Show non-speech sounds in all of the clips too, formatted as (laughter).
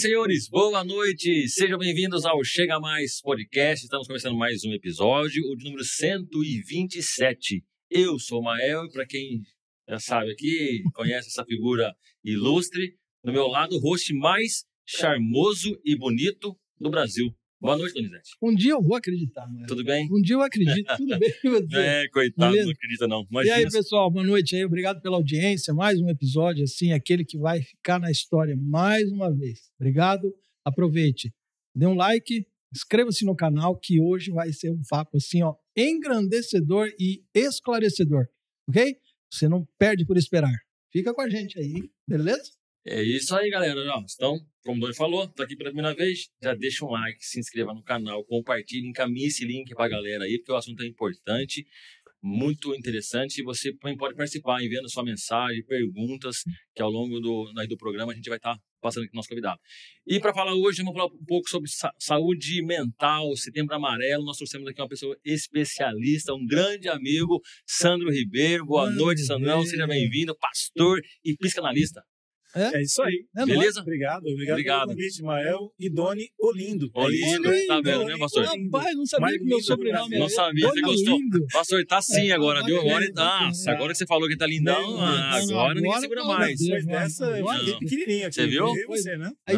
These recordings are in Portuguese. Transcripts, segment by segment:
Senhores, boa noite. Sejam bem-vindos ao Chega Mais Podcast. Estamos começando mais um episódio, o de número 127. Eu sou o Mael e para quem já sabe aqui, conhece essa figura ilustre, do meu lado, o host mais charmoso e bonito do Brasil. Boa noite, Donizete. Um dia eu vou acreditar, mano. Tudo bem? Um dia eu acredito, tudo bem. (laughs) É, coitado, Beleza? não acredita não. E Imagina. aí, pessoal, boa noite aí. Obrigado pela audiência. Mais um episódio, assim, aquele que vai ficar na história mais uma vez. Obrigado. Aproveite. Dê um like, inscreva-se no canal, que hoje vai ser um papo, assim, ó, engrandecedor e esclarecedor. Ok? Você não perde por esperar. Fica com a gente aí, beleza? É isso aí, galera. Então, como o Doni falou, tá aqui pela primeira vez, já deixa um like, se inscreva no canal, compartilhe, encaminhe esse link pra galera aí, porque o assunto é importante, muito interessante, e você também pode participar enviando sua mensagem, perguntas, que ao longo do, do programa a gente vai estar passando aqui com o nosso convidado. E para falar hoje, vamos falar um pouco sobre sa- saúde mental, setembro amarelo, nós trouxemos aqui uma pessoa especialista, um grande amigo, Sandro Ribeiro. Boa Sandro noite, Sandrão, seja bem-vindo, pastor e psicanalista. É isso aí. É nóis. Beleza? Obrigado, obrigado, Obrigado. pelo convite, Mael e Doni Olindo. Olindo, É isso. tá vendo, né, pastor? Olindo. Rapaz, não sabia que meu sobrenome era Não sabia, você gostou? Pastor, tá sim É, agora, viu? Agora, nossa, agora que você falou que tá lindão, ah, agora ninguém Agora, segura mais. Depois dessa, eu Agora- fiquei pequenininho aqui. Você viu? Eu e você, né? É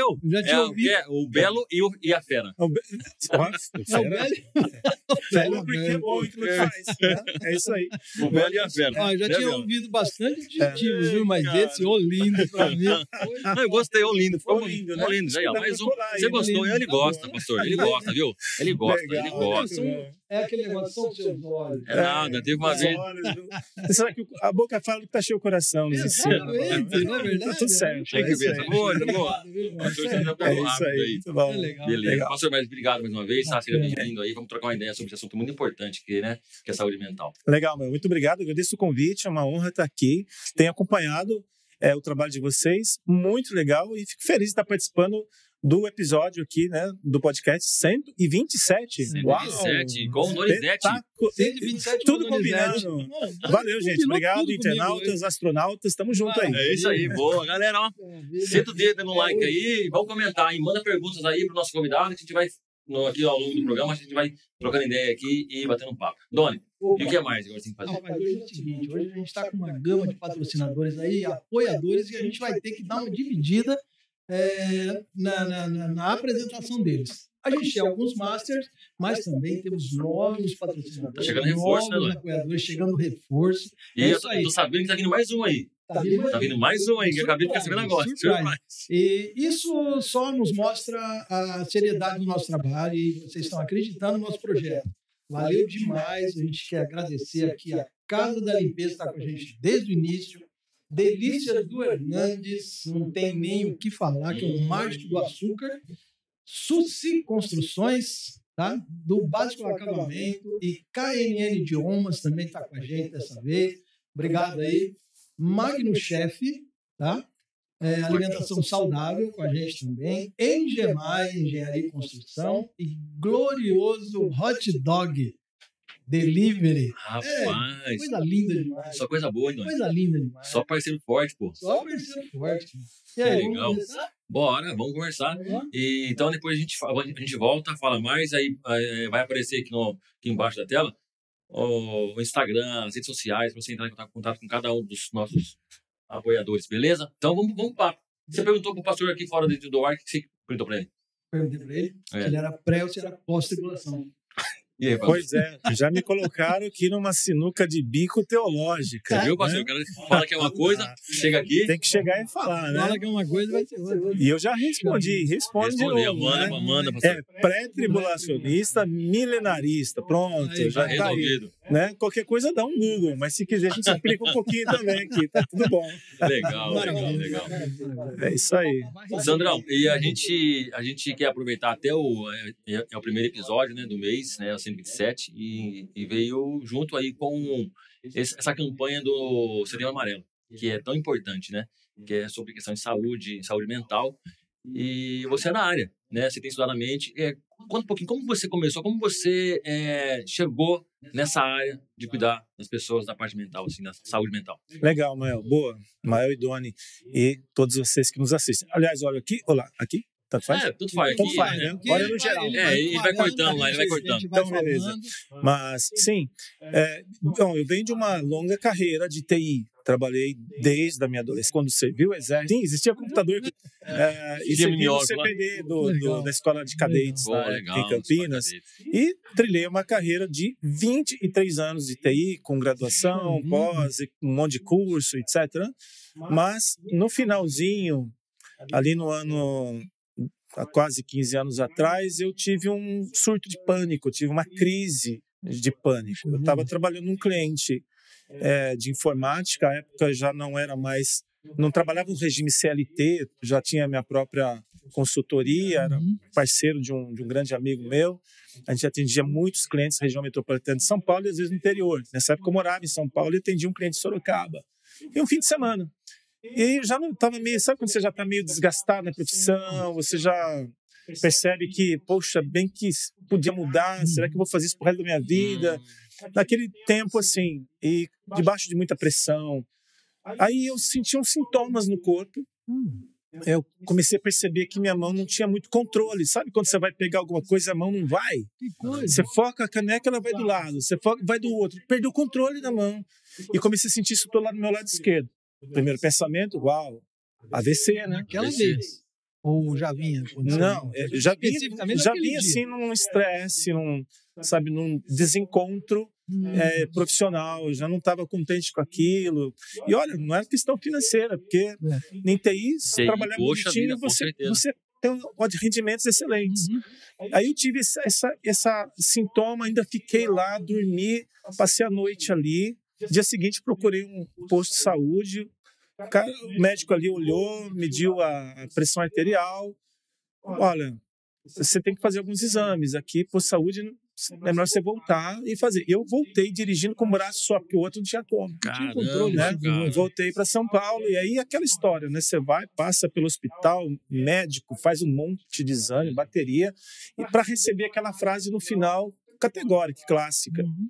eu. já É, tinha o, que ouvido. é o Belo e, e a Fera. O Be- Nossa, É o fera. (laughs) porque é bom e que não faz. né? É isso aí. O Belo e a Fera. Eu já Né, tinha Belo? ouvido bastante adjetivos, viu? Mas esse ô lindo pra mim. (laughs) foi- Não, eu gostei, ô lindo. Ficou Ô, lindo, lindo, né? né? lindo. Aí, ó, Dá mais um. Você né? gostou? Ele Tá gosta, pastor. Ele gosta, viu? Ele gosta, ele gosta. bom. É aquele negócio, são seus olhos. É nada, teve uma vez. Será que a boca fala que tá cheio o coração? nos ensina, Exatamente, não é verdade? Tá tudo certo. Tem que é ver, tá bom, tá bom. Viu, irmão? Pastor, você é- já É pegou rápido aí. aí. Muito bom. É legal. Beleza. Pastor, mas obrigado mais uma vez, tá? Seja bem-vindo aí. Vamos trocar uma ideia sobre esse assunto muito importante, que, né? que é saúde mental. Legal, meu. Muito obrigado. Agradeço o convite. É uma honra estar aqui. Tenho acompanhado é, o trabalho de vocês. Muito legal. E fico feliz de estar participando do episódio aqui, né? Do podcast 127. 127, com o Donizete. Espetáculo. 127 Tudo com combinado. Mano, Valeu, gente. Obrigado, comigo internautas, astronautas. Tamo junto aí. É isso aí, boa. Galera, ó, senta o dedo no like aí, vamos comentar e manda perguntas aí pro nosso convidado que a gente vai, no, aqui ao longo do programa, a gente vai trocando ideia aqui e batendo um papo. Doni, e o que é mais agora tem que fazer? Hoje é o seguinte, hoje a gente está com uma gama de patrocinadores aí, apoiadores, e a gente vai ter que dar uma dividida é, na, na- na- na apresentação deles. A gente tem alguns masters, mas também temos novos patrocinadores. Tá chegando reforço, né, novos Doni? apoiadores, chegando reforço. E É eu isso aí. tô sabendo que tá vindo mais um aí. Tá vindo, Tá vindo mais um aí, que acabei de ficar sabendo agora. E isso só nos mostra a seriedade do nosso trabalho e vocês estão acreditando no nosso projeto. Valeu demais. A gente quer agradecer aqui a Casa da Limpeza está com a gente desde o início. Delícias do Hernandes, não tem nem o que falar, que é um mágico do açúcar. Suci Construções, tá? do básico acabamento. E KNN Idiomas também está com a gente dessa vez. Obrigado aí. Magno Chef, tá? É, alimentação saudável com a gente também. Engemai, Engenharia e Construção. E glorioso Hot Dog Delivery. Rapaz, Coisa linda demais. só coisa boa, hein? Coisa linda demais. Só parceiro forte, pô. Só parceiro forte. E Que aí, legal. vamos? Bora, vamos conversar. E, então depois a gente, a gente volta, fala mais, aí eh, vai aparecer aqui, no, aqui embaixo da tela o, o Instagram, as redes sociais, para você entrar em contato, com cada um dos nossos apoiadores, beleza? Então vamos, vamos para. Você perguntou pro pastor aqui fora do, ar, o que você perguntou para ele? Perguntei pra ele É. se ele era pré ou se era pós-tribulação. E aí? Pois é, já me colocaram aqui numa sinuca de bico teológica. Você viu, pastor? né? O cara fala que é uma coisa, chega aqui, Tem que chegar e falar, né? Fala que é uma coisa, vai ser outra. E eu já respondi, responde de respondeu, novo. manda, né? manda. É pré-tribulacionista, milenarista. Pronto, Aí, já Tá tá aí. Né? Qualquer coisa dá um Google, mas se quiser a gente explica um pouquinho também aqui, tá tudo bom. Legal, legal, legal. É isso aí. Sandrão, e a gente, a gente quer aproveitar até o, é, é o primeiro episódio né, do mês, né, o 127, e, e veio junto aí com esse- essa campanha do Setembro Amarelo, que é tão importante, né? Que é sobre questão de saúde, saúde mental. E você é na área, né? Você tem estudado a mente. É, conta um pouquinho como você começou, como você é, chegou nessa área de cuidar das pessoas da parte mental, assim, da saúde mental. Legal, Mael. Boa. Mael e Doni e todos vocês que nos assistem. Aliás, olha aqui, olá, aqui. Tanto faz? É, tudo faz. Tanto Aqui, faz, né? né? Olha no geral. É, ele vai cortando lá, ele vai cortando. Então, beleza. Mas, sim, é, bom, eu venho de uma longa carreira de TI. Trabalhei desde a minha adolescência. Quando serviu o exército, sim, existia computador. É, e Tinha servi minhoca lá. CPD do, do- Legal. da Escola de Cadetes Pô, lá legal. em Campinas. E trilhei uma carreira de 23 anos de TI, com graduação, Uhum. pós, e um monte de curso, etc. Mas no finalzinho, ali no ano, há quase 15 anos atrás, eu tive um surto de pânico, tive uma crise de pânico. Eu estava trabalhando num cliente eh, de informática, à época já não era mais, não trabalhava no regime CLT, já tinha minha própria consultoria, era Uhum. parceiro de um, de um grande amigo meu. A gente atendia muitos clientes da região metropolitana de São Paulo e às vezes no interior. Nessa época eu morava em São Paulo e atendia um cliente de Sorocaba. E um fim de semana. E aí eu já não estava meio, sabe quando você já está meio desgastado na profissão, você já percebe que, poxa, bem que podia mudar, será que eu vou fazer isso pro resto da minha vida? Naquele tempo, assim, e debaixo de muita pressão. Aí eu senti uns sintomas no corpo, Hum. eu comecei a perceber que minha mão não tinha muito controle. Sabe quando você vai pegar alguma coisa e a mão não vai? Você foca a caneca, ela vai do lado. Você foca, vai do outro. Perdeu o controle da mão. E comecei a sentir isso do lado do meu lado esquerdo. Primeiro pensamento, uau, AVC, né? Naquela Esse- vez. Ou já vinha? acontecendo? Não, é, já vinha, já vinha assim num estresse, num, sabe, num desencontro é, profissional, já não estava contente com aquilo. E olha, não é questão financeira, porque em TI, se trabalhar vida, com você, você tem um- rendimentos excelentes. Uhum. Aí eu tive essa, essa, essa sintoma, ainda fiquei lá, dormi, passei a noite ali. Dia seguinte procurei um posto de saúde. O, cara- o médico ali olhou, mediu a a pressão arterial. Olha, você tem que fazer alguns exames aqui, posto de saúde, é melhor você voltar e fazer. Eu voltei dirigindo com o braço só, porque o outro não tinha como. tinha controle, né? cara. Voltei para São Paulo e aí aquela história, né? Você vai, passa pelo hospital, médico, faz um monte de exame, bateria, e para receber aquela frase no final, categórica, clássica. Uhum.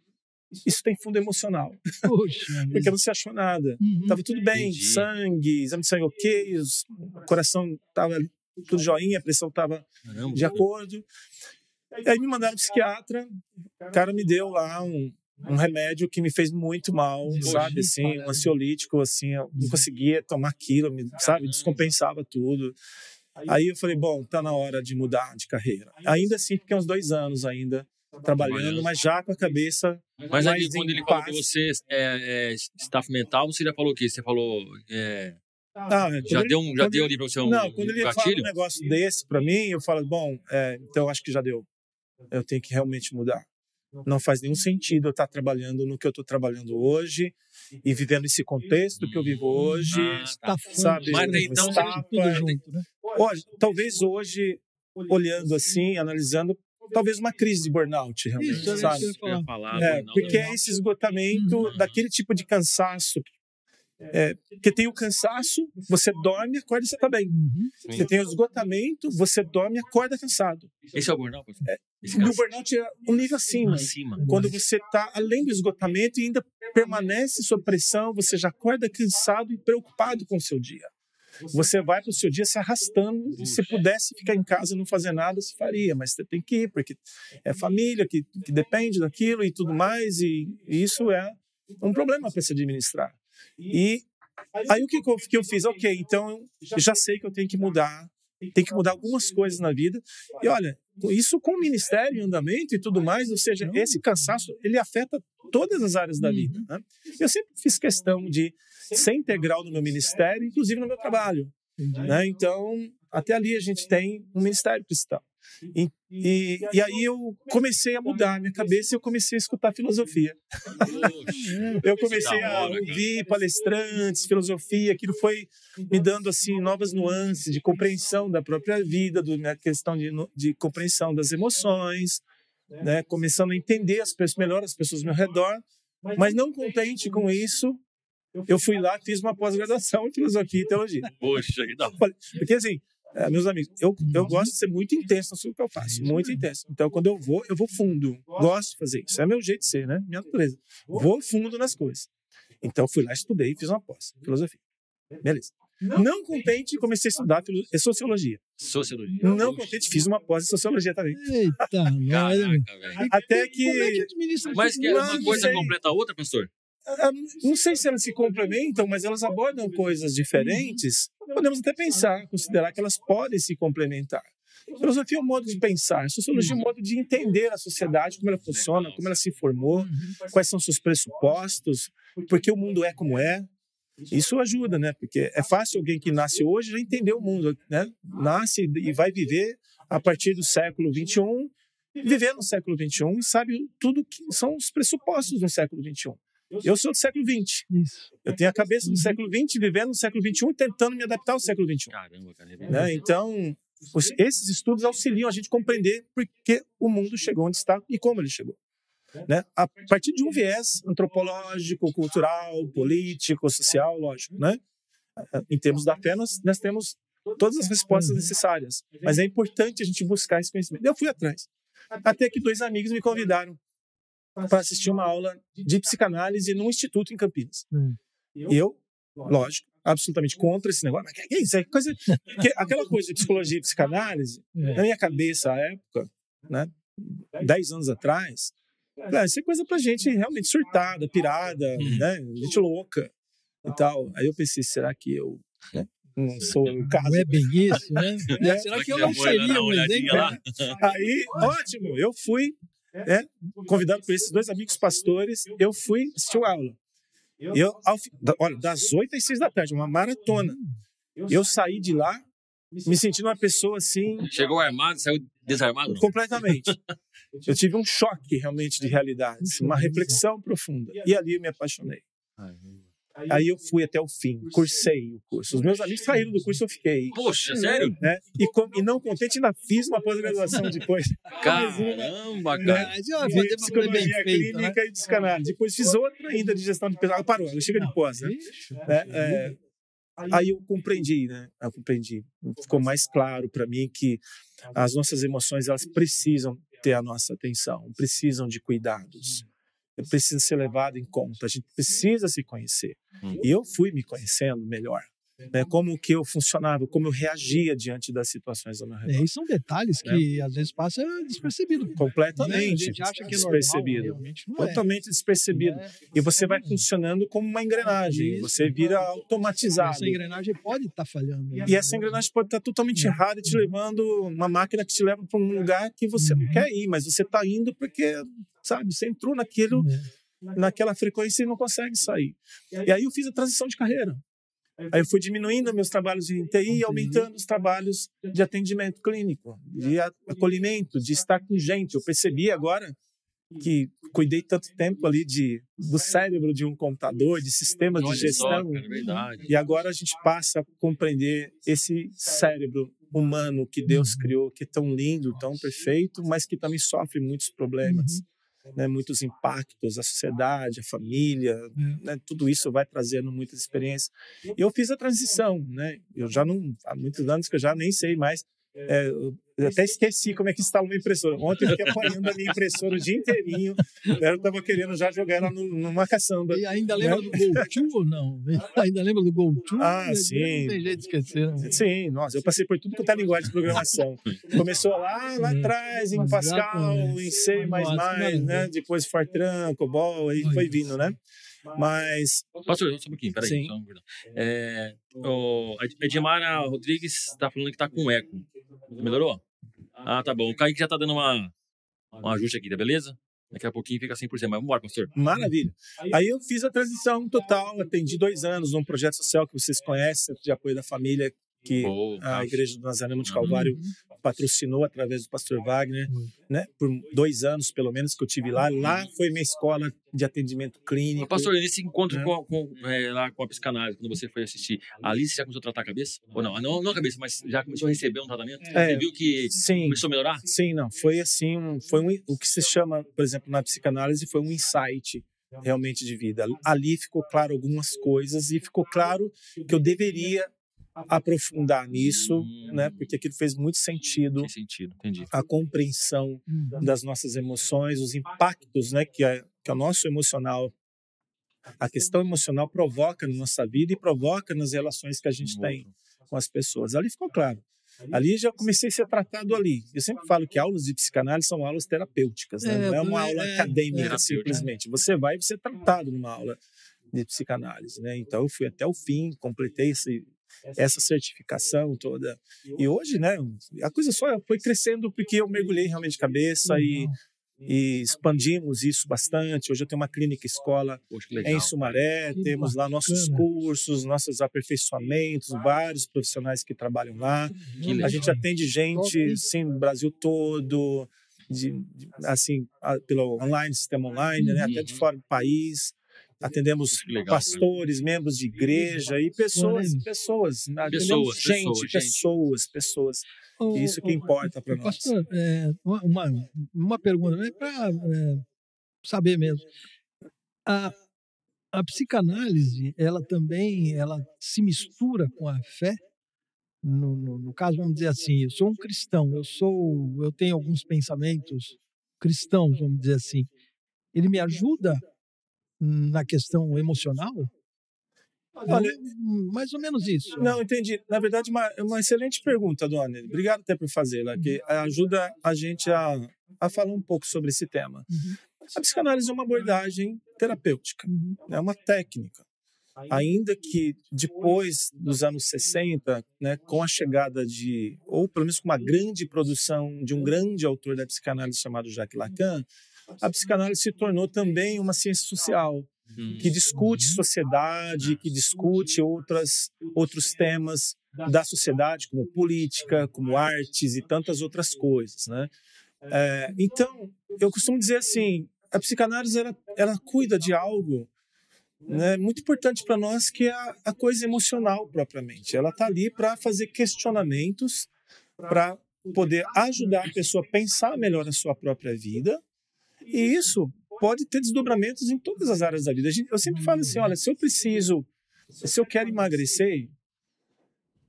Isso tem fundo emocional, Poxa. (laughs) porque não se achou nada. Uhum. Tava tudo bem, Entendi. sangue, exame de sangue ok, o coração tava tudo joinha, a pressão tava Caramba. de acordo. E aí me mandaram um psiquiatra, o cara me deu lá um, um remédio que me fez muito mal, sabe, assim, um ansiolítico, assim, eu não conseguia tomar aquilo, me- sabe, descompensava tudo. Aí eu falei, bom, tá na hora de mudar de carreira. Ainda assim, fiquei uns dois anos ainda trabalhando, mas já com a cabeça Mas aí, quando ele falou que você é, é staff mental, você já falou o quê? Você falou. é, Ah, já deu, um, já deu ele- ali pra você um Não, quando ele fala gatilho? um negócio desse pra mim, eu falo, bom, é, então acho que já deu. Eu tenho que realmente mudar. Não faz nenhum sentido eu estar trabalhando no que eu estou trabalhando hoje e vivendo esse contexto que eu vivo hoje. Ah, Tá Sabe, Mas né? então, Está tudo é, junto, né? Hoje, talvez hoje, olhando assim, analisando, talvez uma crise de burnout, realmente, Isso, sabe? que eu ia eu ia falar. falar, É, burnout. porque é esse esgotamento Uhum. daquele tipo de cansaço. É, porque tem o cansaço, você dorme, acorda e você está bem. Uhum. Você tem o esgotamento, você dorme, acorda cansado. Esse é o burnout? pastor? O burnout é um nível acima. acima. Quando você está além do esgotamento e ainda permanece sob pressão, você já acorda cansado e preocupado com o seu dia. Você vai para o seu dia se arrastando. Se pudesse ficar em casa e não fazer nada, se faria, mas você tem que ir, porque é família que, que depende daquilo e tudo mais, e, e isso é um problema para se administrar. E aí o que, que eu, que eu fiz? Ok, então já sei que eu tenho que mudar, tem que mudar algumas coisas na vida. E olha, isso com o ministério em andamento e tudo mais, ou seja, esse cansaço ele afeta todas as áreas da vida. Né? Eu sempre fiz questão de ser integral no meu ministério, inclusive no meu trabalho. Né? Então, até ali a gente tem um ministério cristão. E, e, e aí eu comecei a mudar a minha cabeça e eu comecei a escutar filosofia. (laughs) Eu comecei Da a ouvir palestrantes, filosofia, aquilo foi me dando assim novas nuances de compreensão da própria vida, do, na questão de, de compreensão das emoções, né? começando a entender as pessoas, melhor as pessoas ao meu redor, mas não contente com isso, eu fui lá fiz uma pós-graduação em filosofia e teologia. Poxa, que da. (laughs) Porque assim, É, meus amigos, eu, eu gosto de ser muito intenso no que eu faço, muito intenso. Então, quando eu vou, eu vou fundo. Gosto de fazer isso. É meu jeito de ser, né? Minha natureza. Vou fundo nas coisas. Então, fui lá, estudei e fiz uma pós, filosofia. Beleza. Não contente, comecei a estudar sociologia. Sociologia. Não contente, fiz uma pós em sociologia também. Eita, (laughs) Caraca, velho. Até que. Como é que administra Mas que uma coisa completa a outra, pastor? Não sei se elas se complementam, mas elas abordam coisas diferentes. Podemos até pensar, considerar que elas podem se complementar. Filosofia é um modo de pensar, sociologia é um modo de entender a sociedade, como ela funciona, como ela se formou, quais são seus pressupostos, por que o mundo é como é. Isso ajuda, né? Porque é fácil alguém que nasce hoje já entender o mundo, né? Nasce e vai viver a partir do século XXI, viver no século XXI e sabe tudo que são os pressupostos do século XXI. Eu sou do século XX. Isso. Eu tenho a cabeça do século XX, vivendo no século XXI e tentando me adaptar ao século XXI. Caramba, cara. é Né? Então, os- esses estudos auxiliam a gente a compreender por que o mundo chegou onde está e como ele chegou. Né? A partir de um viés antropológico, cultural, político, social, lógico. Né? Em termos da fé, nós, nós temos todas as respostas necessárias, mas é importante a gente buscar esse conhecimento. Eu fui atrás. Até que dois amigos me convidaram para assistir uma aula de psicanálise num instituto em Campinas. Hum. E eu, lógico, absolutamente contra esse negócio. Mas que é isso? É coisa, que- aquela coisa de psicologia e psicanálise, É. na minha cabeça, à época, né, dez anos atrás, ah, isso é coisa pra gente realmente surtada, pirada, Hum. né, gente louca e tal. Aí eu pensei, será que eu né, não sou o caso? Não é bem isso, né? Né? (laughs) Será que eu não que seria um exemplo? Aí, ótimo, eu fui né, convidado por esses dois amigos pastores, eu fui assistir a aula. Eu, ao olha, das 8 às 6 da tarde, uma maratona. Eu saí de lá me sentindo uma pessoa assim, Chegou armado, saiu desarmado? completamente. (laughs) Eu tive um choque realmente de realidade, assim, uma reflexão profunda. E ali eu me apaixonei. Aí eu fui até o fim, cursei o curso. Os meus amigos saíram do curso, eu fiquei. Poxa, sério? Né? E, com- e não contente, ainda fiz uma pós-graduação depois. Caramba, Né? cara. Ó, de psicologia feito, né? clínica e psicanálise. Depois fiz outra ainda de gestão de pessoal. Parou, ela chega de pós, né? É, é, aí eu compreendi, né? Eu compreendi. Ficou mais claro para mim que as nossas emoções elas precisam ter a nossa atenção, precisam de cuidados, precisa ser levado em conta. A gente precisa se conhecer. Hum. E eu fui me conhecendo melhor. Né? Como que eu funcionava, como eu reagia diante das situações ao meu redor. É, e são detalhes que às vezes passa despercebido. Né? A Completamente gente acha que é normal, despercebido. não é. Totalmente despercebido. Né? E você vai funcionando como uma engrenagem. Isso. Você vira automatizado. Essa engrenagem pode estar falhando. né? E essa engrenagem pode estar totalmente errada e te levando uma máquina que te leva para um lugar que você não quer ir, mas você está indo porque, sabe, você entrou naquilo, É. naquela frequência e não consegue sair. E aí eu fiz a transição de carreira. Aí eu fui diminuindo meus trabalhos em TI e aumentando os trabalhos de atendimento clínico, de acolhimento, de estar com gente. Eu percebi agora que cuidei tanto tempo ali de do cérebro de um computador, de sistemas de gestão, é e agora a gente passa a compreender esse cérebro humano que Deus criou, que é tão lindo, tão perfeito, mas que também sofre muitos problemas, né? muitos impactos, a sociedade, a família, né? tudo isso vai trazendo muitas experiências. E eu fiz a transição, né? Eu já não há muitos anos que eu já nem sei mais. É, eu até esqueci como é que instala uma impressora. Ontem eu fiquei apanhando a minha impressora o dia inteirinho. Eu estava querendo já jogar ela no- numa caçamba. E ainda lembra do Gol 2 ou não? (laughs) Ainda lembra do Gol 2? Ah, sim. Não tem jeito de esquecer. né? Sim, nossa, eu passei por tudo quanto é linguagem de programação. Começou lá, lá atrás, em Pascal, em C++, né? maravilha. Depois Fortran, COBOL, aí foi vindo, né? Mas, Pastor, só um pouquinho, peraí. Sim. Só um perdão. É, o a Edmara Rodrigues está falando que está com eco. Melhorou? Ah, tá bom. O Kaique já está dando uma, um ajuste aqui, tá beleza? Daqui a pouquinho fica 100%. Mas vamos embora, pastor. maravilha. Aí eu fiz a transição total, atendi dois anos num projeto social que vocês conhecem, de apoio da família, que a. Igreja do Nazareno de Calvário Uhum. patrocinou através do pastor Wagner, Uhum. né? Por dois anos, pelo menos, que eu tive lá. Lá foi minha escola de atendimento clínico. Pastor, nesse encontro né? com, com, é, lá com a psicanálise, quando você foi assistir, ali você já começou a tratar a cabeça? Ou não? Não, não a cabeça, mas já começou a receber um tratamento? É. Você viu que Sim, começou a melhorar? Sim, não. Foi assim, um, foi um, o que se chama, por exemplo, na psicanálise, foi um insight realmente de vida. Ali ficou claro algumas coisas e ficou claro que eu deveria aprofundar nisso, Hum. né? Porque aquilo fez muito sentido. Tem sentido, entendi. A compreensão Uhum. das nossas emoções, os impactos, né? Que, a, que o nosso emocional, a questão emocional provoca na nossa vida e provoca nas relações que a gente tem com as pessoas. Ali ficou claro. Ali já comecei a ser tratado ali. Eu sempre falo que aulas de psicanálise são aulas terapêuticas, né? É, não é uma é, aula é, acadêmica terapêutica. simplesmente. Você vai e você é tratado numa aula de psicanálise, né? Então eu fui até o fim, completei esse, essa certificação toda. E hoje, né, a coisa só foi crescendo porque eu mergulhei realmente de cabeça e, e expandimos isso bastante. Hoje eu tenho uma clínica escola Poxa, em. Sumaré, Que temos lá nossos cursos, nossos aperfeiçoamentos, vários profissionais que trabalham lá. Que A gente atende gente, sim, no Brasil todo, de, de- assim, a- pelo online, sistema online, né, até de Uhum. fora do país. Atendemos pastores, membros de igreja e pessoas, Bacana. pessoas. Atendemos Pessoas, gente, pessoas, gente. pessoas, pessoas. Ô, Isso que importa para nós. Pastor, é, uma, uma, pergunta, para saber mesmo. A, a psicanálise, ela também ela se mistura com a fé? No, no, no caso, vamos dizer assim, eu sou um cristão, eu sou, eu tenho alguns pensamentos cristãos, vamos dizer assim. Ele me ajuda na questão emocional? Olha, Eu- mais ou menos isso. Não, entendi. Na verdade, uma, uma excelente pergunta, Dona. Obrigado até por fazê-la, que ajuda a gente a, a falar um pouco sobre esse tema. Uhum. A psicanálise é uma abordagem terapêutica, Uhum. é uma técnica. Ainda que depois dos anos 60, né, com a chegada de, ou pelo menos com uma grande produção de um grande autor da psicanálise chamado Jacques Lacan, a psicanálise se tornou também uma ciência social, Hum. que discute sociedade, que discute outras, outros temas da sociedade, como política, como artes e tantas outras coisas, né? É, então, eu costumo dizer assim, a psicanálise ela, ela cuida de algo né, muito importante para nós, que é a, a coisa emocional propriamente. Ela está ali para fazer questionamentos, para poder ajudar a pessoa a pensar melhor a sua própria vida, e isso pode ter desdobramentos em todas as áreas da vida. Eu sempre falo assim, olha, se eu preciso, se eu quero emagrecer,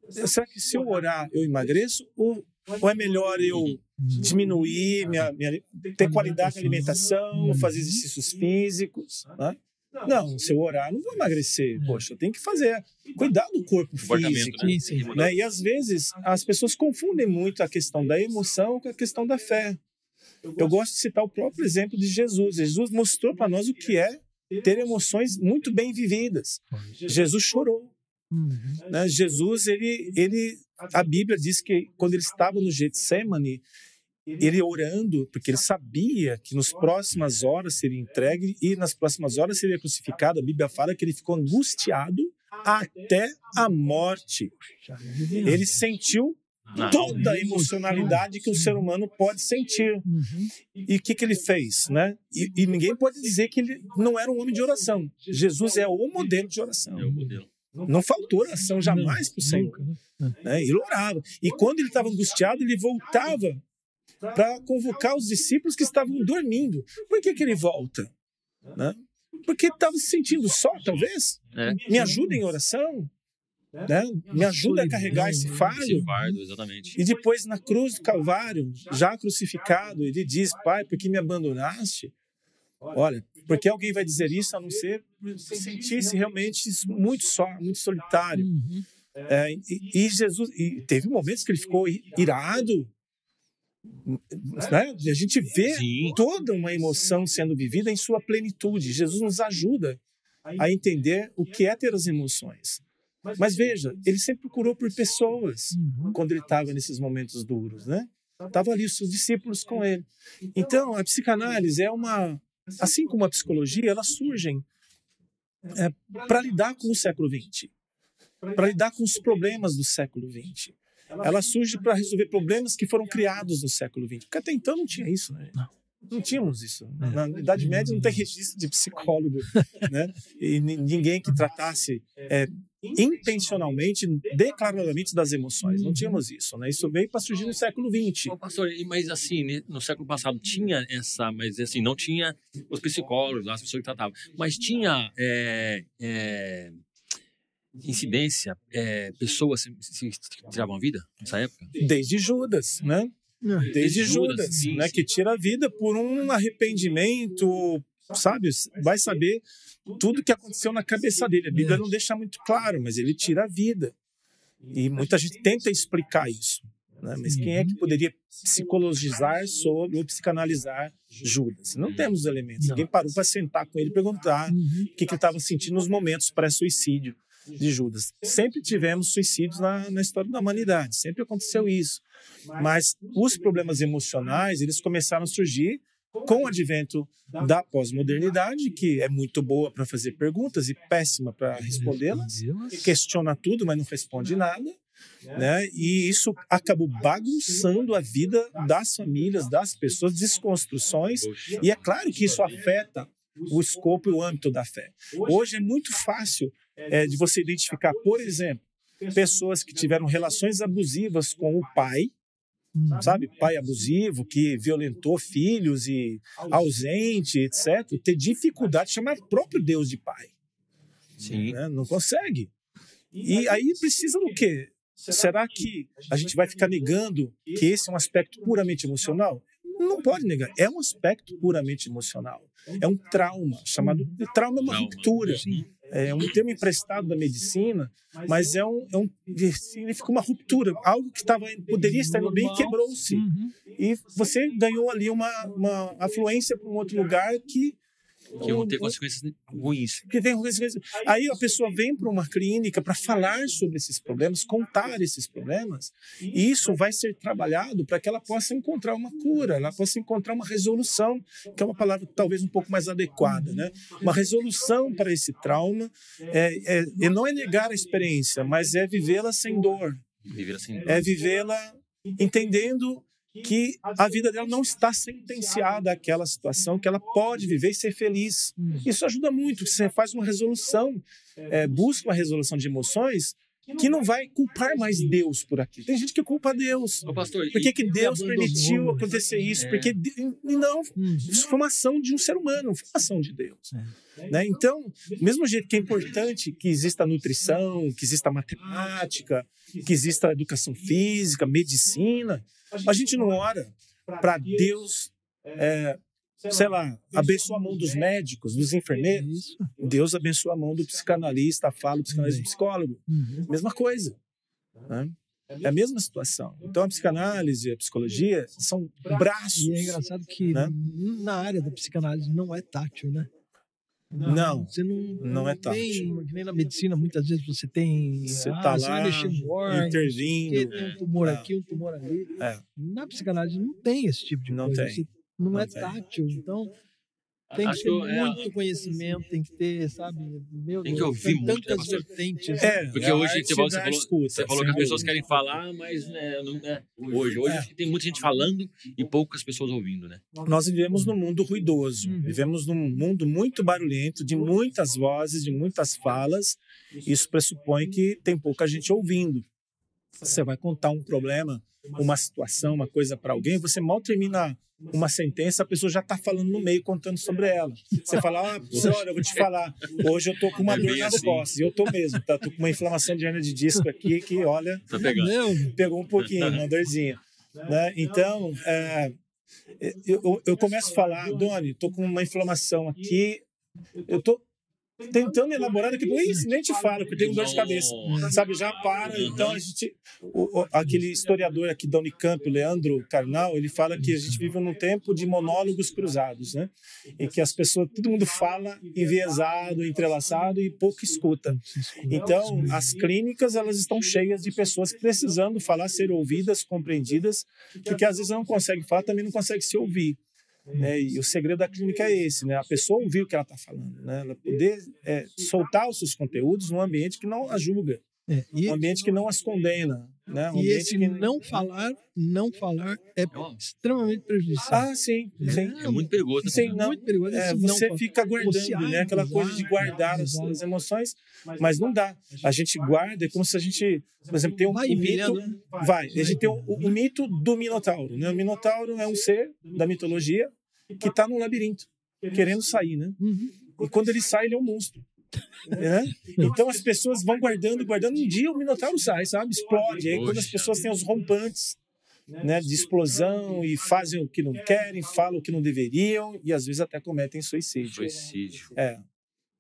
será que se eu orar eu emagreço ou, ou é melhor eu diminuir minha, minha ter qualidade na alimentação, fazer exercícios físicos, né? Não, se eu orar, eu não vou emagrecer. Poxa, eu tenho que fazer, cuidar do corpo físico. né? Sim. Né? E às vezes as pessoas confundem muito a questão da emoção com a questão da fé. Eu gosto de citar o próprio exemplo de Jesus. Jesus mostrou para nós o que é ter emoções muito bem vividas. Jesus chorou. Uhum. Né? Jesus, ele, ele, a Bíblia diz que quando ele estava no Getsemane, ele orando, porque ele sabia que nas próximas horas seria entregue e nas próximas horas seria crucificado. A Bíblia fala que ele ficou angustiado até a morte. Ele sentiu. Toda a emocionalidade que o ser humano pode sentir. Uhum. E o que, que ele fez? Né? E, e ninguém pode dizer que ele não era um homem de oração. Jesus é o modelo de oração. É o modelo. Não faltou oração jamais para o Senhor. Né? Né? Ele orava. E quando ele estava angustiado, ele voltava para convocar os discípulos que estavam dormindo. Por que, que ele volta? Né? Porque estava se sentindo só, talvez. É. Me ajuda em oração. Né? Me ajuda a carregar esse Esse fardo. exatamente. E depois, na cruz do Calvário, já crucificado, ele diz: Pai, por que me abandonaste? Olha, porque alguém vai dizer isso a não ser sentir-se realmente muito só, muito solitário. Uhum. É, e, e Jesus, e teve momentos que ele ficou irado. Né? A gente vê Sim. toda uma emoção sendo vivida em sua plenitude. Jesus nos ajuda a entender o que é ter as emoções. Mas veja, ele sempre procurou por pessoas Uhum. quando ele estava nesses momentos duros, né? Tava ali os seus discípulos com ele. Então, a psicanálise é uma, assim como a psicologia, elas surgem é, para lidar com o século XX, para lidar com os problemas do século XX. Ela surge para resolver problemas que foram criados no século XX. Porque até então não tinha isso, né? Não tínhamos isso. Na Idade Média não tem registro de psicólogo, (laughs) né? E ni- ninguém que tratasse é, intencionalmente, declaradamente das emoções. Não tínhamos isso, né? Isso veio para surgir no século XX. Pastor, mas assim, no século passado tinha essa, mas assim, não tinha os psicólogos, as pessoas que tratavam, mas tinha é, é, incidência, é, pessoas se tiravam a vida nessa época? Desde Judas, né? Desde, Desde Judas, Judas, sim, né? sim. Que tira a vida por um arrependimento, sabe? Vai saber tudo que aconteceu na cabeça dele. A Bíblia É. não deixa muito claro, mas ele tira a vida. E muita gente tenta explicar isso. Né? Mas quem é que poderia psicologizar sobre ou psicanalizar Judas? Não temos elementos. Ninguém parou para sentar com ele e perguntar Uhum. o que, que ele estava sentindo nos momentos pré-suicídio de Judas. Sempre tivemos suicídios na, na história da humanidade, sempre aconteceu isso. Mas os problemas emocionais, eles começaram a surgir com o advento da pós-modernidade, que é muito boa para fazer perguntas e péssima para respondê-las, questiona tudo, mas não responde nada. Né? E isso acabou bagunçando a vida das famílias, das pessoas, desconstruções, e é claro que isso afeta o escopo e o âmbito da fé. Hoje é muito fácil é, de você identificar, por exemplo, pessoas que tiveram relações abusivas com o pai, Uhum. sabe? Pai abusivo que violentou filhos e ausente, etc. Ter dificuldade de chamar o próprio Deus de pai. Sim. né? Não consegue. E aí precisa do quê? Será que a gente vai ficar negando que esse é um aspecto puramente emocional? Não pode negar. É um aspecto puramente emocional. É um trauma, chamado. Trauma é uma Trauma. ruptura. Sim. É um termo emprestado da medicina, mas é um, é um significa uma ruptura, algo que estava poderia estar indo bem e quebrou-se. Uhum. E você ganhou ali uma, uma afluência para um outro lugar que Que vão ter consequências ruins. que tem consequências. Aí a pessoa vem para uma clínica para falar sobre esses problemas, contar esses problemas, e isso vai ser trabalhado para que ela possa encontrar uma cura, ela possa encontrar uma resolução, que é uma palavra talvez um pouco mais adequada, né? Uma resolução para esse trauma, é, é, e não é negar a experiência, mas é vivê-la sem dor, Viver assim. é vivê-la entendendo que a vida dela não está sentenciada àquela situação, que ela pode viver e ser feliz. Isso ajuda muito, você faz uma resolução, é, busca uma resolução de emoções que não vai culpar mais Deus por aquilo. Tem gente que culpa Deus. Ô, pastor, Por que, que Deus permitiu né? acontecer isso? É. Porque e não, Uhum. isso foi uma ação de um ser humano, não foi uma ação de Deus. É. Né? Então, do mesmo jeito que é importante que exista nutrição, que exista matemática, que exista educação física, medicina, a gente não ora para Deus, é, sei lá, abençoar a mão dos médicos, dos enfermeiros. Deus abençoa a mão do psicanalista, fala psicanalista do psicólogo. Uhum. Mesma coisa. Né? É a mesma situação. Então, a psicanálise e a psicologia são braços. E é engraçado que né? na área da psicanálise não é tátil, né? Não, Você não, não é tem, que nem na medicina, muitas vezes você tem. Você ah, tá você lá órgão, intervindo. porque tem um tumor É. aqui, um tumor ali. É. Na psicanálise não tem esse tipo de Não coisa. tem. Você- não, Não é tem. tátil. Então, tem que Acho ter é, muito conhecimento, tem que ter, sabe? Meu Tem que Deus, ouvir tem muito, né, tantas vertentes. É, Porque é hoje você falou, da você falou, escuta, você falou que as pessoas querem falar, mas né, não é hoje. Hoje É. tem muita gente falando e poucas pessoas ouvindo, né? Nós vivemos num mundo ruidoso, Uhum. vivemos num mundo muito barulhento, de muitas vozes, de muitas falas. Isso pressupõe que tem pouca gente ouvindo. Você vai contar um problema, uma situação, uma coisa para alguém, você mal termina uma sentença, a pessoa já está falando no meio, contando sobre ela. Você fala, ah, olha, eu vou te falar, hoje eu tô com uma É dor nas assim. costas. E eu tô mesmo, tá? Tô com uma inflamação de hernia de disco aqui que, olha, Tá pegou um pouquinho, uma dorzinha. Né? Então, é, eu, eu- eu começo a falar, Doni, tô com uma inflamação aqui, eu tô tentando elaborar daqui a pouco, "Ih, nem te falo, porque eu tenho dor de cabeça. Sabe, já para. Então, a gente. o- o- aquele historiador aqui da Unicamp, o Leandro Carnal, ele fala que a gente vive num tempo de monólogos cruzados, né? E que as pessoas, todo mundo fala enviesado, entrelaçado e pouco escuta. Então, as clínicas elas estão cheias de pessoas precisando falar, ser ouvidas, compreendidas, porque às vezes não consegue falar, também não consegue se ouvir. Né? E o segredo da clínica é esse, né? A pessoa ouvir o que ela está falando, né? Ela poder é, soltar os seus conteúdos num ambiente que não a julga, é, e, um ambiente que não as condena, né? Um e ambiente esse que não falar, não falar é Ó. extremamente prejudicial. Ah, sim, sim. É muito perigoso. né, Sim, não. muito perigoso. É, não você falar. fica guardando, né? Aquela coisa de guardar as, as emoções, mas não dá. A gente guarda, é como se a gente, por exemplo, tem um, Vai um mito, né? vai. A gente tem o, o mito do Minotauro, né? O Minotauro é um ser da mitologia que está num labirinto, querendo sair, né? Uhum. E quando ele sai, ele é um monstro. Né? (laughs) Então as pessoas vão guardando, guardando. Um dia o Minotauro sai, sabe? Explode. Aí quando as pessoas têm os rompantes né, de explosão e fazem o que não querem, falam o que não deveriam e às vezes até cometem suicídio. Suicídio. É.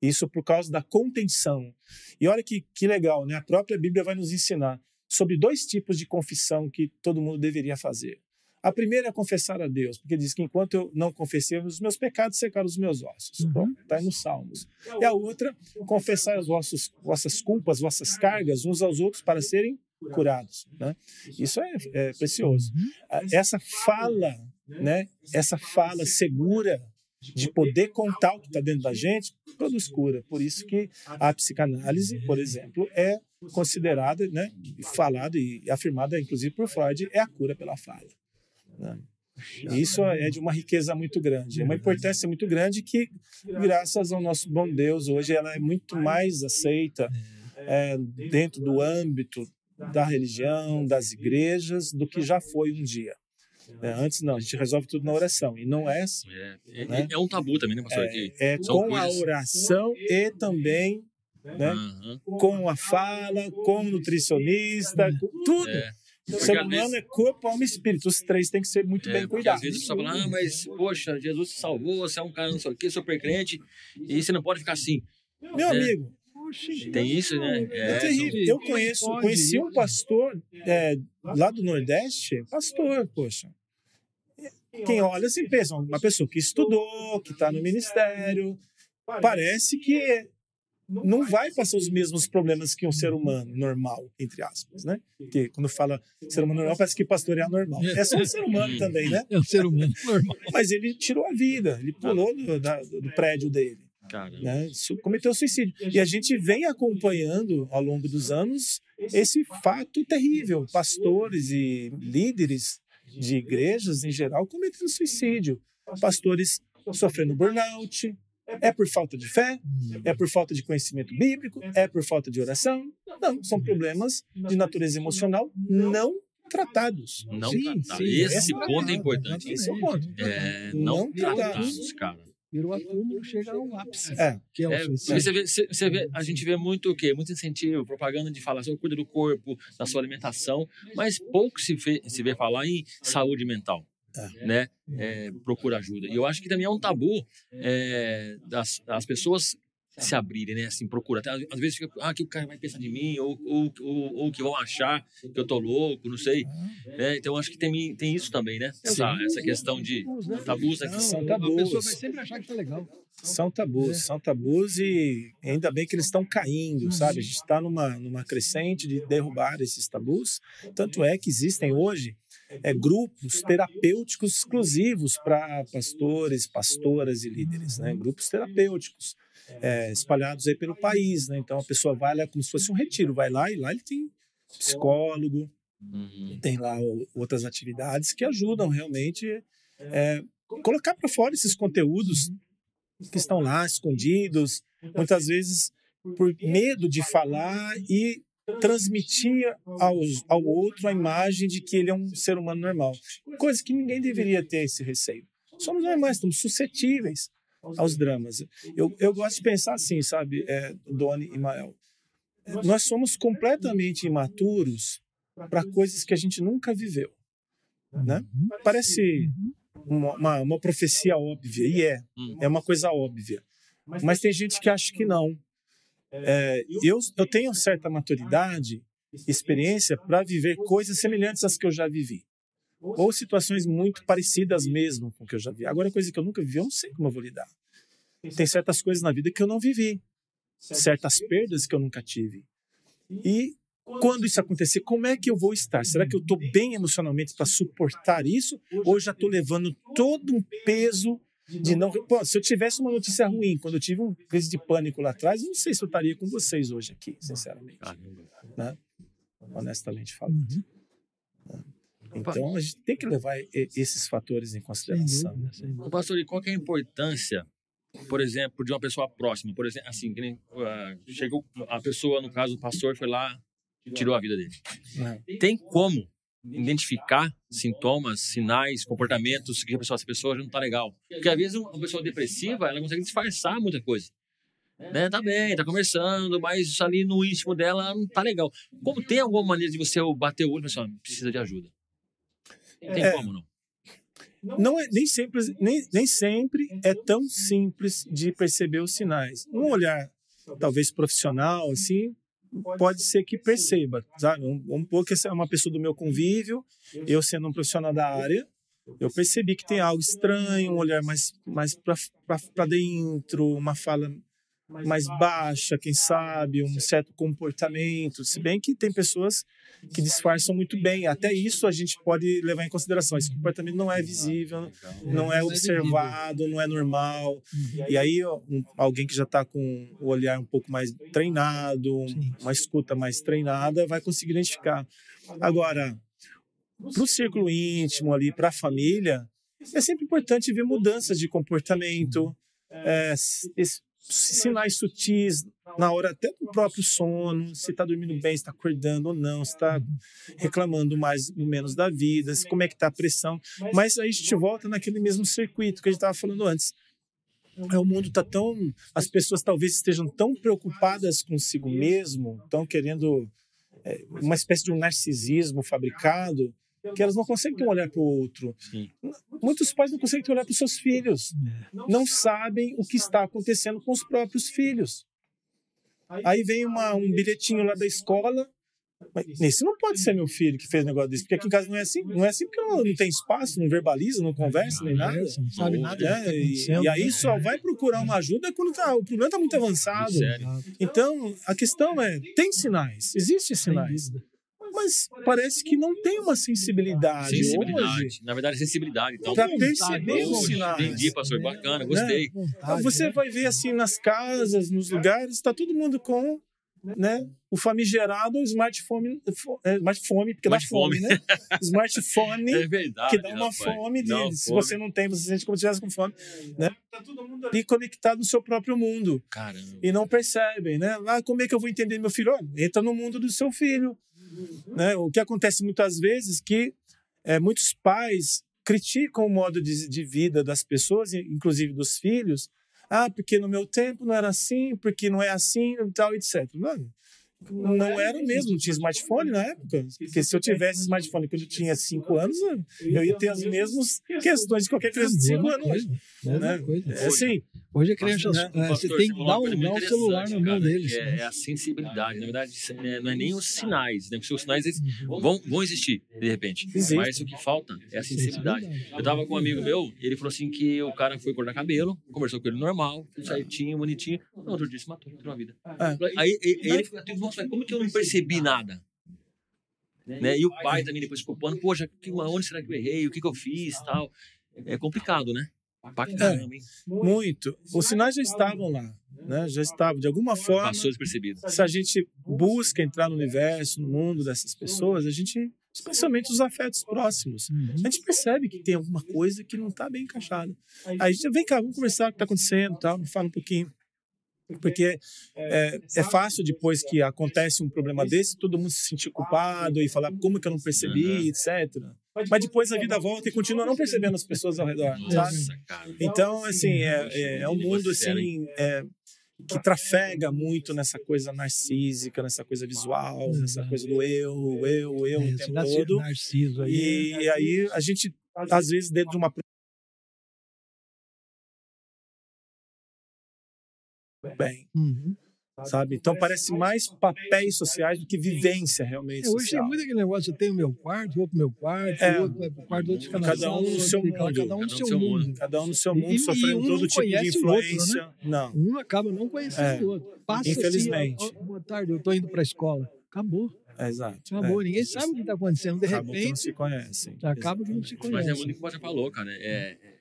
Isso por causa da contenção. E olha que, que legal, né? A própria Bíblia vai nos ensinar sobre dois tipos de confissão que todo mundo deveria fazer. A primeira é confessar a Deus, porque diz que enquanto eu não confessei os meus pecados, secaram os meus ossos. Uhum. Está nos Salmos. E a outra, confessar as vossas, vossas culpas, vossas cargas uns aos outros para serem curados. Né? Isso é, é precioso. Ah, Essa fala, né? Essa fala segura de poder contar o que está dentro da gente produz cura. Por isso que a psicanálise, por exemplo, é considerada, né, falada e afirmada, inclusive por Freud, é a cura pela fala. Né? E Isso é de uma riqueza muito grande, é uma importância muito grande que, graças ao nosso bom Deus, hoje ela é muito mais aceita é, dentro do âmbito da religião, das igrejas, do que já foi um dia. É, antes não, a gente resolve tudo na oração. E não é assim. É, é, Né? é um tabu também, né, pastor? Que- É São com a coisas- oração e também né, Aham. com a fala, com o nutricionista, com tudo. É. O Porque ser humano vezes- é corpo, alma e espírito. Os três têm que ser muito É, bem cuidados. Às vezes a pessoa fala, ah, mas, poxa, Jesus te salvou, você é um cara não sei o quê, super crente, e você não pode ficar assim. Meu É. amigo, Tem isso, né? é, É, terrível. Eu conheço, conheci um pastor é, lá do Nordeste, pastor, poxa. Quem olha assim pensa, uma pessoa que estudou, que está no ministério, parece que não vai passar os mesmos problemas que um ser humano normal, entre aspas, né? Porque quando fala ser humano normal, parece que pastor é anormal. É só um ser humano (laughs) também, né? É um ser humano (laughs) normal. Mas ele tirou a vida, ele pulou do, da- do prédio dele, Cara, né? Cometeu suicídio. E a gente vem acompanhando ao longo dos anos esse fato terrível, pastores e líderes de igrejas em geral cometendo suicídio, pastores sofrendo burnout, é por falta de fé, é por falta de conhecimento bíblico, é por falta de oração. Não, são problemas de natureza emocional não tratados. não Sim, tratar. sim, Esse é ponto é importante. Esse é o ponto. É, Não não tratados. tratados, cara. Virou acúmulo, chega ao ápice. É. Que é o É, você vê, você- você vê- a gente vê muito o quê? Muito incentivo, propaganda de falar sobre cuida do corpo, da sua alimentação, mas pouco se vê, se vê falar em saúde mental. Né? É, procura ajuda. E eu acho que também é um tabu é, das, das pessoas se abrirem, né? Assim, procura. Até, às vezes fica, ah, que o cara vai pensar de mim, ou, ou, ou, ou que vão achar que eu tô louco, não sei. né? Então, eu acho que tem, tem isso também, né? Essa, essa questão de tabus aqui. Não, são A tabus. pessoa vai sempre achar que tá legal. São tabus, são tabus e ainda bem que eles estão caindo, sabe? A gente está numa, numa crescente de derrubar esses tabus. Tanto é que existem hoje é, grupos terapêuticos exclusivos para pastores, pastoras e líderes, né? Grupos terapêuticos é, espalhados aí pelo país, né? Então a pessoa vai lá como se fosse um retiro, vai lá e lá ele tem psicólogo, Uhum. tem lá outras atividades que ajudam realmente é, colocar para fora esses conteúdos que estão lá escondidos, muitas vezes por medo de falar e transmitir aos, ao outro a imagem de que ele é um ser humano normal, coisa que ninguém deveria ter esse receio. Somos normais, estamos suscetíveis aos dramas. Eu, eu gosto de pensar assim, sabe, é, Doni e Mael. Nós somos completamente imaturos para coisas que a gente nunca viveu. Né? Parece uma, uma, uma profecia óbvia, e é, Hum. é uma coisa óbvia. Mas tem gente que acha que não. É, eu, eu tenho certa maturidade, experiência para viver coisas semelhantes às que eu já vivi. Ou situações muito parecidas mesmo com o que eu já vi. Agora, coisa que eu nunca vivi, eu não sei como eu vou lidar. Tem certas coisas na vida que eu não vivi, certas perdas que eu nunca tive. E quando isso acontecer, como é que eu vou estar? Será que eu estou bem emocionalmente para suportar isso? Ou já estou levando todo um peso de não. Pô, se eu tivesse uma notícia ruim, quando eu tive uma crise de pânico lá atrás, eu não sei se eu estaria com vocês hoje aqui, sinceramente, Caramba. honestamente falando. Uhum. Então a gente tem que levar esses fatores em consideração. pastor, e qual que é a importância, por exemplo, de uma pessoa próxima? Por exemplo, assim, que nem, ah, chegou a pessoa, no caso, o pastor foi lá, tirou a vida dele. né? Tem como identificar sintomas, sinais, comportamentos que a pessoa, essa pessoa já não está legal? Porque às vezes uma pessoa depressiva, ela consegue disfarçar muita coisa. né? Tá bem, tá conversando, mas ali no íntimo dela não tá legal. Como tem alguma maneira de você bater o olho e falar assim, precisa de ajuda? Tem É. como não? Não é nem sempre, nem, nem sempre é tão simples de perceber os sinais. Um olhar, talvez profissional, assim, pode ser que perceba, sabe? Um, um pouco essa é uma pessoa do meu convívio, eu sendo um profissional da área, eu percebi que tem algo estranho, um olhar mais, mais para dentro, uma fala mais baixa, quem sabe, um certo comportamento. Se bem que tem pessoas que disfarçam muito bem. Até isso a gente pode levar em consideração. Esse comportamento não é visível, não é observado, não é normal. E aí um- alguém que já está com o olhar um pouco mais treinado, um- uma escuta mais treinada, vai conseguir identificar. Agora, para o círculo íntimo ali, para a família, é sempre importante ver mudanças de comportamento, é, s- es- sinais sutis na hora até do próprio sono, se está dormindo bem, se está acordando ou não, se está reclamando mais ou menos da vida, se- como é que está a pressão. Mas aí a gente volta naquele mesmo circuito que a gente estava falando antes. É, O mundo está tão. As pessoas talvez estejam tão preocupadas consigo mesmo, estão querendo é, uma espécie de um narcisismo fabricado, que elas não conseguem ter um olhar para o outro. Sim. Muitos pais não conseguem ter um olhar para os seus filhos não sabem o que está acontecendo com os próprios filhos. Aí vem uma- um bilhetinho lá da escola. Mas esse não pode ser meu filho que fez um negócio desse, porque aqui em casa não é assim. Não é assim porque não tem espaço, não verbaliza, não conversa, nem nada. Não sabe nada que tá É, e, e aí né? só vai procurar uma ajuda quando tá, o problema está muito avançado. Então, a questão é: tem sinais, existem sinais. Mas parece que não tem uma sensibilidade, Sensibilidade. hoje Na verdade, sensibilidade. Então, para perceber os sinais. entendi, pastor. Bacana, gostei. Vontade, Você né? vai ver assim nas casas, nos lugares, está todo mundo com né, o famigerado smartphone, é, smartphone, porque dá Smartphone. fome, né? (laughs) Smartphone, É verdade. que dá uma rapaz. fome, de, Dá uma se fome. você não tem, você sente como se estivesse com fome, né? Tá todo mundo ali conectado no seu próprio mundo Caramba. e não percebem, né? Ah, como é que eu vou entender meu filho? Olha, entra no mundo do seu filho, né? O que acontece muitas vezes que é, muitos pais criticam o modo de, de vida das pessoas, inclusive dos filhos. Ah, porque no meu tempo não era assim, porque não é assim, e tal, etc. Mano, não era mesmo, não tinha smartphone na época. Porque se eu tivesse smartphone quando eu tinha 5 anos, eu ia ter as mesmas questões de qualquer criança de 5 Mesma anos. mesma né? É assim, Hoje a criança, Né? é, você tem que dar um, dar um celular na mão deles. É, é a sensibilidade. Na verdade, é- não é nem os sinais, né? Porque os sinais eles vão, vão existir, de repente. Existe. Mas o que falta é a sensibilidade. Eu tava com um amigo meu, ele falou assim que o cara foi cortar cabelo, conversou com ele normal, tudo certinho, bonitinho. No outro dia se matou, tirou a vida. É. Aí ele falou, nossa, como que eu não percebi nada? Né? E o pai também depois culpando, poxa, que- onde será que eu errei? O que, que eu fiz tal? É complicado, né? Pra caramba, hein? muito. Os sinais já estavam lá, né? Já estavam. De alguma forma, Passou despercebido. se a gente busca entrar no universo, no mundo dessas pessoas, a gente, especialmente os afetos próximos, Uhum. a gente percebe que tem alguma coisa que não está bem encaixada. Aí a gente vem cá, vamos conversar o que está acontecendo, tal, fala um pouquinho. Porque é, é fácil depois que acontece um problema desse, todo mundo se sentir culpado e falar como que eu não percebi, Uhum. etc. Mas depois a vida volta e continua não percebendo as pessoas ao redor, sabe? Nossa, cara. Então, assim, é, é, é um mundo assim, é, que trafega muito nessa coisa narcísica, nessa coisa visual, nessa coisa do eu, eu, eu É, o tempo todo. Narciso aí. E aí a gente, às vezes, dentro de uma. Bem, Uhum. sabe? Então parece mais papéis sociais do que vivência realmente É, hoje tem social. muito aquele negócio, eu tenho o meu quarto, vou pro meu quarto, É. o outro vai pro quarto, outro fica na Cada um no outro seu mundo, Cada um no seu mundo. Cada um no seu E- mundo, sofrendo um todo tipo de conhece o outro, né? influência. Não. Um acaba não conhecendo É. o outro. Passa Infelizmente. assim, ó, ó, boa tarde, eu tô indo pra escola. Acabou, É, exato. acabou. É. Ninguém sabe o que tá acontecendo. De Acabam que não repente, se conhecem. acaba que não se Mas é conhece. muito o que você falou, cara. É, é-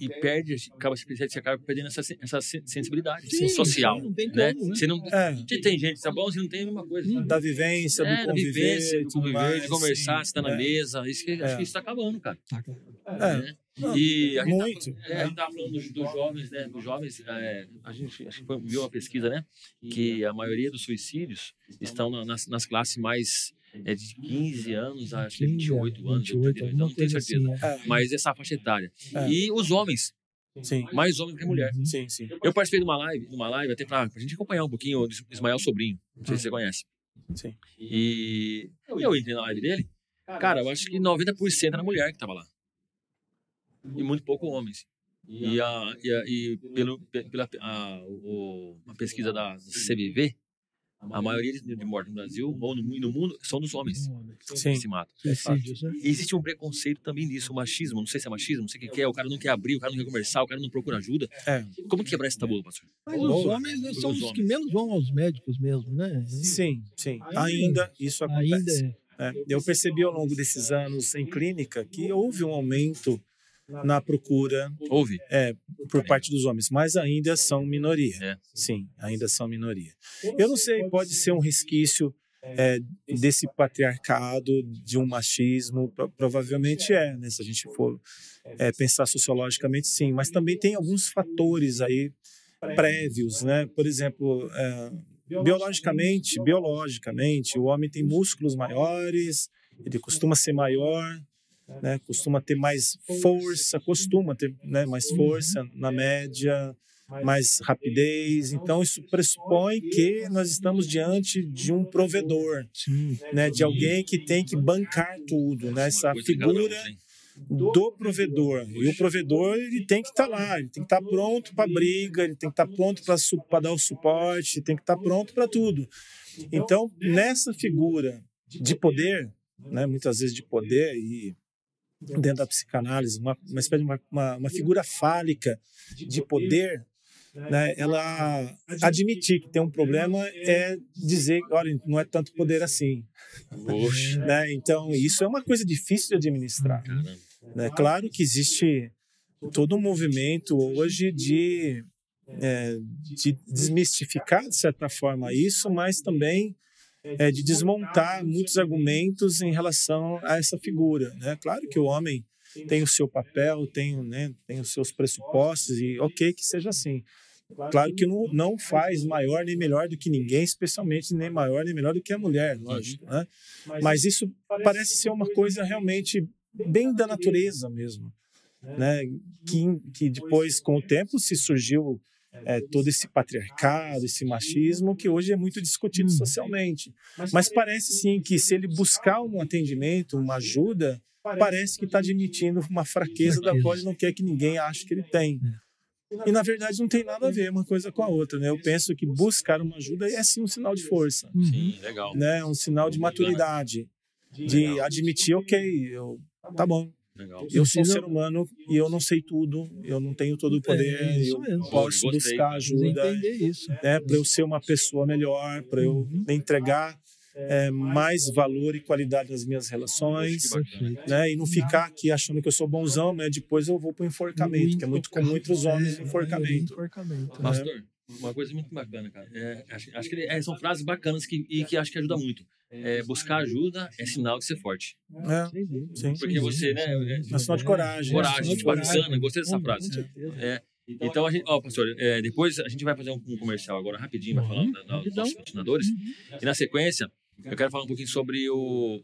e perde, acaba, você acaba perdendo essa, essa sen- sensibilidade Sim, social. sim, não tem né? como, né? Você não, É. se tem gente, tá bom, você não tem a mesma coisa. Hum. Da vivência, do É, da conviver, vivência, do conviver, mais, de conversar, sim. você tá na É. mesa. Isso que, É. Acho que isso tá acabando, cara. Tá, É. né? E a gente, Muito. tá, é, a gente tava falando dos, dos jovens, né? Dos jovens, é, a gente acho que foi- viu uma pesquisa, né? Que a maioria dos suicídios estão na- nas, nas classes mais é, de 15 anos a acho que 15, 28 anos, 28, 32, alguma não tenho certeza. assim, é. É. Mas essa faixa etária. É. E os homens, Sim. Mais homem do que mulher. Uhum. Sim, sim. Eu participei de uma live, de uma live até pra, pra gente acompanhar um pouquinho o Ismael Sobrinho. Não sei se você conhece. Sim. E eu entrei na live dele. Cara, eu acho que 90% era mulher que tava lá. E muito pouco homens. E, a, e, a, e pelo, pe- pela a, o, a pesquisa da CVV, a maioria de, de mortes no Brasil ou no, no mundo são dos homens Sim. que se matam. E existe um preconceito também nisso, o machismo. Não sei se é machismo, não sei o que que é. O cara não quer abrir, o cara não quer conversar, o cara não procura ajuda. É. Como quebrar esse tabu, pastor? Mas os Boa. homens né, são Os os que homens. menos vão aos médicos mesmo, né? Sim, sim. Ainda- Ainda isso Ainda acontece. é. É, eu percebi ao longo desses anos em clínica que houve um aumento na procura Houve? por parte dos homens, mas ainda são minoria. É. Sim, ainda são minoria. Eu não sei, pode ser um resquício é, desse patriarcado, de um machismo, pro- provavelmente é, né? Se a gente for é, pensar sociologicamente, sim. Mas também tem alguns fatores aí prévios, né? Por exemplo, é, biologicamente, biologicamente, o homem tem músculos maiores, ele costuma ser maior, né? Costuma ter mais força, costuma ter né, mais força na média, mais rapidez. Então isso pressupõe que nós estamos diante de um provedor, né? De alguém que tem que bancar tudo, né? Essa figura do provedor. E o provedor ele tem que estar lá, ele tem que estar pronto para briga, ele tem que estar pronto para dar o suporte, tem que estar pronto para tudo. Então, nessa figura de poder, né, muitas vezes de poder e dentro da psicanálise, uma, uma espécie de uma, uma, uma figura fálica de poder, né, ela admitir que tem um problema é dizer, olha, não é tanto poder assim, Poxa, né? Então, isso é uma coisa difícil de administrar. Né? Claro que existe todo um movimento hoje de, é, de desmistificar, de certa forma, isso, mas também é, de desmontar muitos argumentos em relação a essa figura. Né? Claro que o homem tem o seu papel, tem, né, tem os seus pressupostos, e ok que seja assim. Claro que não, não faz maior nem melhor do que ninguém, especialmente nem maior nem melhor do que a mulher, lógico. Né? Mas isso parece ser uma coisa realmente bem da natureza mesmo, né? Que, que depois, com o tempo, se surgiu é, todo esse patriarcado, esse machismo que hoje é muito discutido socialmente. Mas parece sim que se ele buscar um atendimento, uma ajuda, parece que está admitindo uma fraqueza da qual ele não quer que ninguém ache que ele tem. E na verdade não tem nada a ver uma coisa com a outra, né? Eu penso que buscar uma ajuda é sim um sinal de força, Uhum. Sim, legal. né? Um sinal de maturidade, de admitir, ok, eu tá bom, Legal. eu sou um ser humano e eu não sei tudo, eu não tenho todo o poder, É, eu mesmo. posso Gostei. buscar ajuda, isso. né? Para eu ser uma pessoa melhor, para eu Uhum. entregar é, mais valor e qualidade nas minhas relações. Né, e não ficar aqui achando que eu sou bonzão, mas depois eu vou para o enforcamento, que é muito comum entre os homens o É, enforcamento. enforcamento. né? Pastor, uma coisa muito bacana, cara. É, acho, acho que ele- é, são frases bacanas que, e que acho que ajuda muito. É, buscar ajuda é sinal de ser forte. É, sim. Porque você, né? É, É sinal de coragem. coragem, de bacana, gostei dessa frase. Com certeza. É, então, a gente, ó, pastor, é, depois a gente vai fazer um, um comercial agora rapidinho, vai falar Uhum, da- da- dos nossos patrocinadores. E na sequência, eu quero falar um pouquinho sobre o,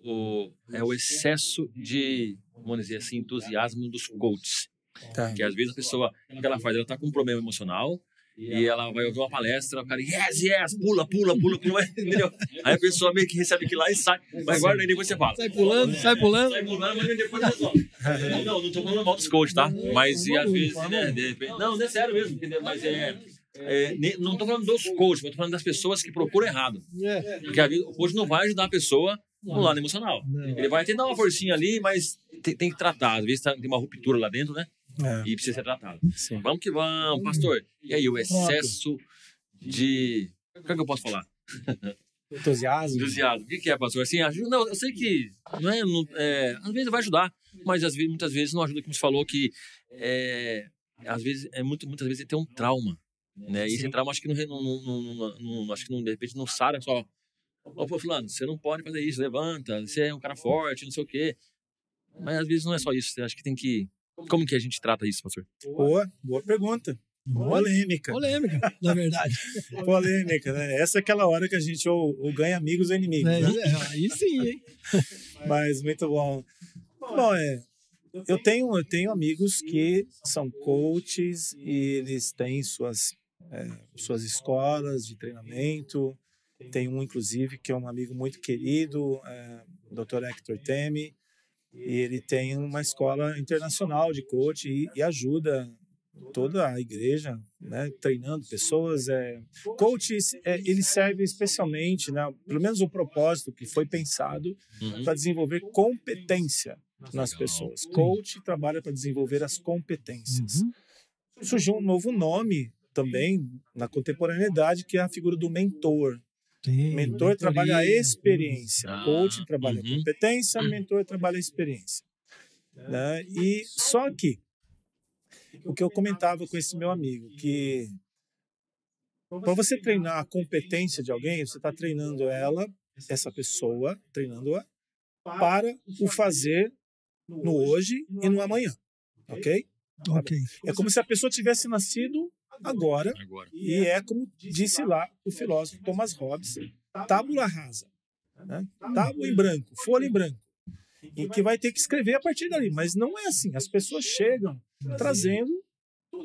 o, é, o excesso de, vamos dizer assim, entusiasmo dos coaches. Tá. Que às vezes a pessoa, o que ela faz? Ela tá com um problema emocional e ela vai ouvir uma palestra, o cara, yes, yes, pula, pula, pula, pula, (laughs) entendeu? Aí a pessoa meio que recebe aquilo lá e sai, mas guarda aí, depois você fala. Sai pulando, sai pulando. Sai pulando, mas depois resolve. (laughs) Não, não tô falando mal dos coaches, tá? Mas e às vezes, né, de repente... Não, não é sério mesmo, entendeu? Mas é... é, não tô falando dos coaches, mas tô falando das pessoas que procuram errado. É. Porque às vezes, o coach não vai ajudar a pessoa no lado emocional. Não. Ele vai até dar uma forcinha ali, mas tem, tem que tratar. Às vezes tá- tem uma ruptura lá dentro, né? É, E precisa ser tratado. sim. Vamos que vamos, pastor. E aí, o excesso de. O que, é que eu posso falar? (laughs) Entusiasmo. Entusiasmo. O que, é, pastor? Assim, ajuda. Não, eu sei que. Não é, não- é, às vezes vai ajudar, mas às vezes, muitas vezes não ajuda, como você falou, que. É, às vezes, é muito, muitas vezes tem um trauma. Né? E esse trauma, acho que não, não, não, não- não- não- acho que não, de repente não sara só. Ô, pô, fulano, você não pode fazer isso, levanta, você é um cara forte, não sei o quê. Mas às vezes não é só isso, eu acho que tem que. Como que a gente trata isso, pastor? Boa, boa pergunta. Polêmica. Polêmica, (laughs) na verdade. Polêmica, né? Essa é aquela hora que a gente ou, ou ganha amigos ou inimigos, É, né? é, aí sim, hein? (laughs) Mas muito bom. Bom, é. eu tenho, eu tenho amigos que são coaches e eles têm suas, é, suas escolas de treinamento. Tem um, inclusive, que é um amigo muito querido, é, Dr. Hector Temi, e ele tem uma escola internacional de coach e, e ajuda toda a igreja, né, treinando pessoas. É, coach, é, ele serve especialmente, né, pelo menos o propósito que foi pensado Uhum. para desenvolver competência nas pessoas. Coach trabalha para desenvolver as competências. Uhum. Surgiu um novo nome também na contemporaneidade, que é a figura do mentor. Sim, Mentor trabalha a mentoria. experiência, Ah, coach trabalha uhum. competência, mentor trabalha a experiência. Né? E só que o que eu comentava com esse meu amigo, que para você treinar a competência de alguém, você está treinando ela, essa pessoa, treinando-a para o fazer no hoje e no amanhã, ok? Ok. É como se a pessoa tivesse nascido agora Agora. e é como disse lá o filósofo Thomas Hobbes, tábula rasa, né? tábua em branco, folha em branco, e que vai ter que escrever a partir dali. Mas não é assim. As pessoas chegam trazendo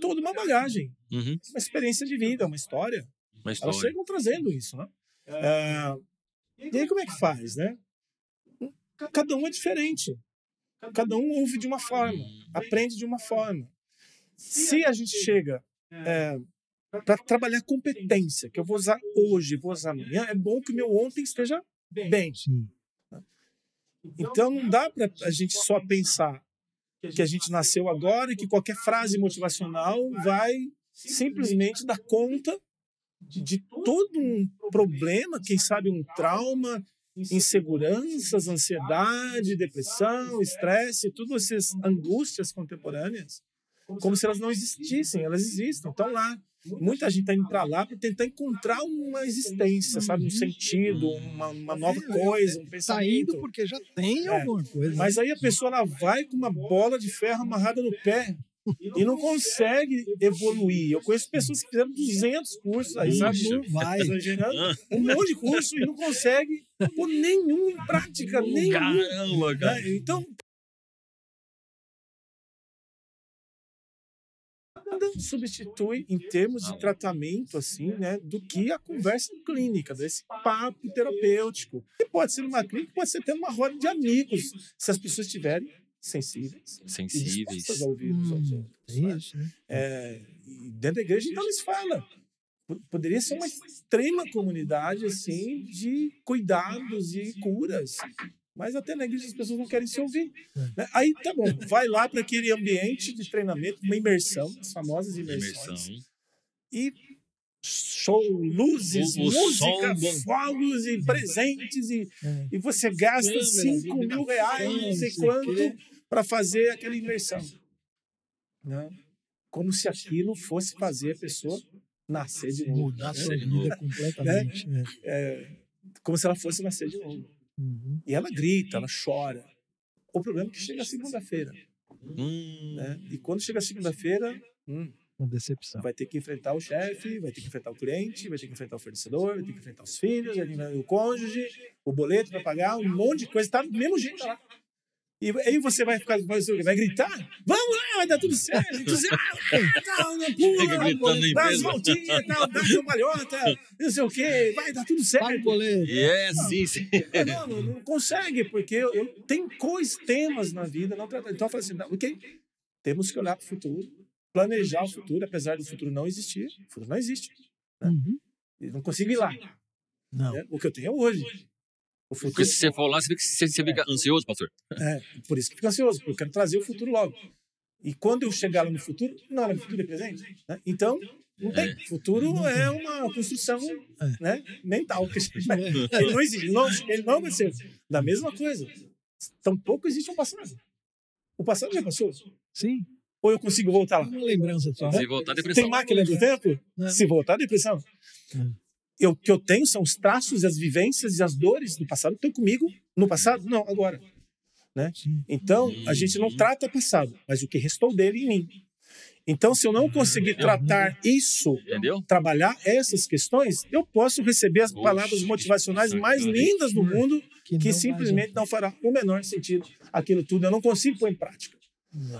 toda uma bagagem, Uhum. uma experiência de vida, uma história. Uma Elas história. chegam trazendo isso, né? É, e aí como é que faz, né? Cada um é diferente. Cada um ouve de uma forma, aprende de uma forma. Se a gente chega para trabalhar competência, que eu vou usar hoje, vou usar amanhã, é bom que o meu ontem esteja bem. Sim. Então não dá para a gente só pensar que a gente nasceu agora e que qualquer frase motivacional vai simplesmente dar conta de todo um problema, quem sabe um trauma, inseguranças, ansiedade, depressão, estresse, todas essas angústias contemporâneas, como se elas não existissem, elas existem, estão lá. Muita gente está indo para lá para tentar encontrar uma existência, sabe, um sentido, uma, uma nova coisa, um Tá pensamento. indo porque já tem É. alguma coisa. Mas aí a pessoa ela vai com uma bola de ferro amarrada no pé e não consegue evoluir. Eu conheço pessoas que fizeram 200 cursos aí, sabe? Não vai. Um monte de curso e não consegue pôr nenhum em prática, nenhum. Caramba, cara. né? Então. Nada substitui em termos de tratamento assim, né, do que a conversa clínica, desse papo terapêutico. Que pode ser numa clínica, pode ser até numa roda de amigos, se as pessoas estiverem sensíveis e Sensíveis. a ouvir aos Hum, outros. né? isso, né? É, e dentro da igreja, então, eles falam. Poderia ser uma extrema comunidade, assim, de cuidados e curas. Mas até na igreja as pessoas não querem se ouvir. né? Aí, tá bom, vai lá para aquele ambiente de treinamento, uma imersão, as famosas imersões. Imersão. E show, luzes, O- o música, fogos e presentes. E, É. e você gasta Câmera, 5 mil reais, não sei não quanto, para fazer aquela imersão. Né? Como se aquilo fosse fazer a pessoa nascer de novo. Mudar a né? sua vida completamente. né? É, como se ela fosse nascer de novo. Uhum. E ela grita, ela chora. O problema é que chega segunda-feira. Hum. Né? E quando chega segunda-feira, hum, Uma decepção. vai ter que enfrentar o chefe, vai ter que enfrentar o cliente, vai ter que enfrentar o fornecedor, vai ter que enfrentar os filhos, o cônjuge, o boleto para pagar, um monte de coisa. Tá do mesmo jeito lá. E aí você vai ficar, vai, vai gritar? Vamos lá, vai dar tudo certo. Entusiasmo, (laughs) tal, não Fica pula, dá as voltinhas, tal, dá cambalhota, não sei o quê, vai dar tudo certo. boleto. É, sim, sim. Não, não, não consegue, porque eu, eu tenho coisas, temas na vida, não Então eu falo assim, não, ok, temos que olhar para o futuro, planejar o futuro, apesar do futuro não existir. O futuro não existe. Uhum. Eu não consigo ir lá. Não. né? O que eu tenho é hoje. O Porque futuro, se você for lá, você fica, você, você fica ansioso, pastor. é, por isso que fico ansioso, porque eu quero trazer o futuro logo. E quando eu chegar lá no futuro, não, o futuro é presente. né? Então, não tem. Futuro é uma construção né, mental. Que vai- ele não existe, não, ele não vai ser. Da mesma coisa. Tampouco existe um passado. O passado já passou. Sim. Ou eu consigo voltar lá? Uma lembrança só. Se voltar depressão. Tem máquina do tempo? Não. Se voltar, depressão. Não. Eu, o que eu tenho são os traços, as vivências e as dores do passado. Estão comigo no passado? Não, agora. Né? Então, a gente não trata o passado, mas o que restou dele em mim. Então, se eu não conseguir tratar isso, Entendeu? trabalhar essas questões, eu posso receber as palavras motivacionais mais lindas do mundo Que que não simplesmente não fará o menor sentido aquilo tudo. Eu não consigo pôr em prática.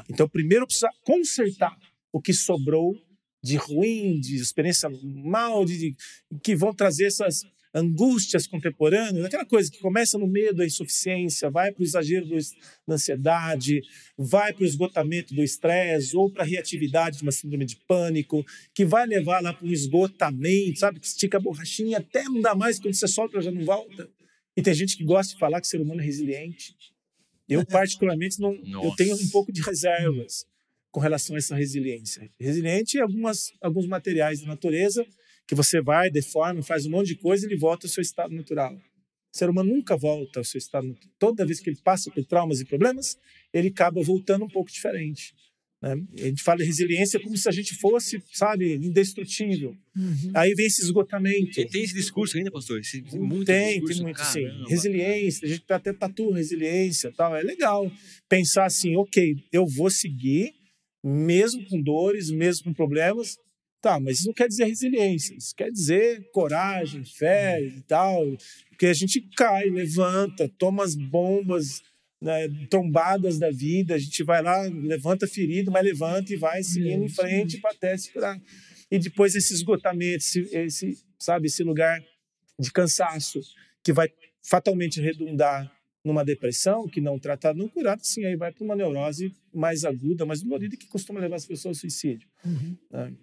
Então, primeiro precisa consertar o que sobrou de ruim, de experiência mal, de, de que vão trazer essas angústias contemporâneas, aquela coisa que começa no medo da insuficiência, vai para o exagero do, da ansiedade, vai para o esgotamento do estresse ou para a reatividade de uma síndrome de pânico, que vai levar lá para um esgotamento, sabe? Que estica a borrachinha até não dá mais, quando você solta já não volta. E tem gente que gosta de falar que o ser humano é resiliente. Eu, (laughs) particularmente, não, eu tenho um pouco de reservas com relação a essa resiliência. Resiliente em algumas, alguns materiais da natureza, que você vai, deforma, faz um monte de coisa e ele volta ao seu estado natural. O ser humano nunca volta ao seu estado natural. Toda vez que ele passa por traumas e problemas, ele acaba voltando um pouco diferente. Né? A gente fala de resiliência como se a gente fosse, sabe, indestrutível. Uhum. Aí vem esse esgotamento. E tem esse discurso ainda, pastor? Esse, muito tem, discurso, tem muito, sim. Resiliência, a gente até tatua resiliência tal. É legal pensar assim, ok, eu vou seguir, mesmo com dores, mesmo com problemas, Tá, mas isso não quer dizer resiliência, isso quer dizer coragem, fé e tal, porque a gente cai, levanta, toma as bombas, né, tombadas da vida, a gente vai lá, levanta ferido, mas levanta e vai seguindo em frente para até curar. E depois esse esgotamento, esse, esse, sabe, esse lugar de cansaço que vai fatalmente redundar numa depressão que não tratada, não curada, sim, aí vai para uma neurose mais aguda, mais dolorida que costuma levar as pessoas ao suicídio. Uhum. Né?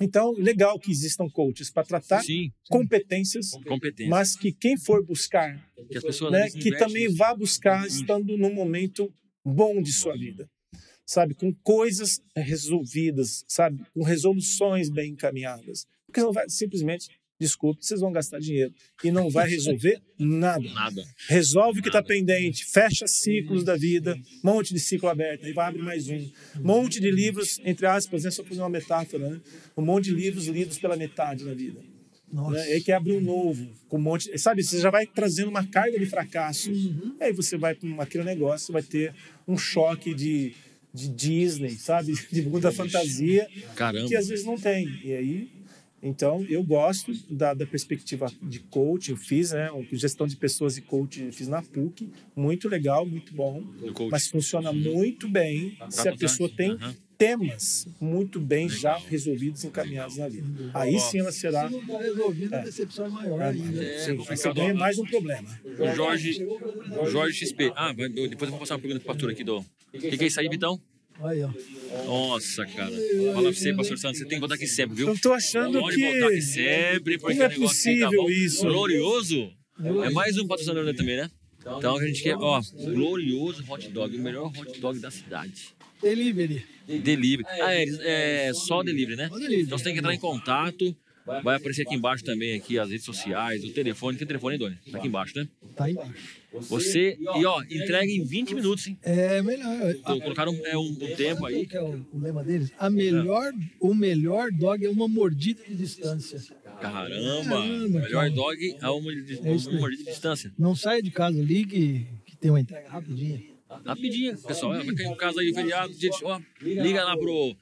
Então, legal que existam coaches para tratar sim, competências, competências, mas que quem for buscar, que, né, que também vá buscar estando num momento bom de sua vida, sabe, com coisas resolvidas, sabe, com resoluções bem encaminhadas, porque não vai simplesmente desculpe, vocês vão gastar dinheiro. E não vai (laughs) resolver nada. Nada. Resolve o que está pendente, fecha ciclos da vida, monte de ciclo aberto, aí vai abrir mais um. Monte de livros, entre aspas, né, só fazer uma metáfora, né? um monte de livros lidos pela metade da vida. Nossa. Né? Aí quer abrir um novo, com um monte. Sabe, você já vai trazendo uma carga de fracasso. Uhum. Aí você vai para aquele negócio, vai ter um choque de, de Disney, sabe? (laughs) De mundo da fantasia. Caramba. Que às vezes não tem. E aí então, eu gosto da, da perspectiva de coaching, fiz, né, gestão de pessoas e coaching, fiz na PUC, muito legal, muito bom, mas funciona muito bem se a pessoa tem uhum. temas muito bem já resolvidos, encaminhados na vida. Aí sim ela será... Se não está resolvido, a decepção é maior ainda. É, sim, você ganha mais um problema. O Jorge, o Jorge XP. Ah, depois eu vou passar uma pergunta para o pastor aqui, do... O que, que é isso aí, Vitão? Aí, ó. Nossa, cara. Fala pra você, pastor Santos, você tem que voltar aqui sempre, viu? Eu tô achando Pode que... voltar aqui sempre, porque Não é possível tá isso. Glorioso. É mais um patrocinador também, né? Então a gente quer, ó, glorioso hot dog, o melhor hot dog da cidade. Delivery. Delivery. Ah, é, é só delivery, né? Então você tem que entrar em contato. Vai aparecer aqui embaixo também, aqui, as redes sociais, o telefone. Que telefone, Doni? Tá aqui embaixo, né? Tá embaixo. Você, e ó, entrega em 20 minutos, hein? É melhor. Colocaram é, um, um tempo aí. Que é o, o lema deles? A melhor, o melhor dog é uma mordida de distância. Caramba! Caramba melhor cara. dog é uma, é uma mordida de distância. Não saia de casa, ligue que tem uma entrega rapidinha. Rapidinho, pessoal. Vai cair um caso aí, feriado, gente, ó, liga lá pro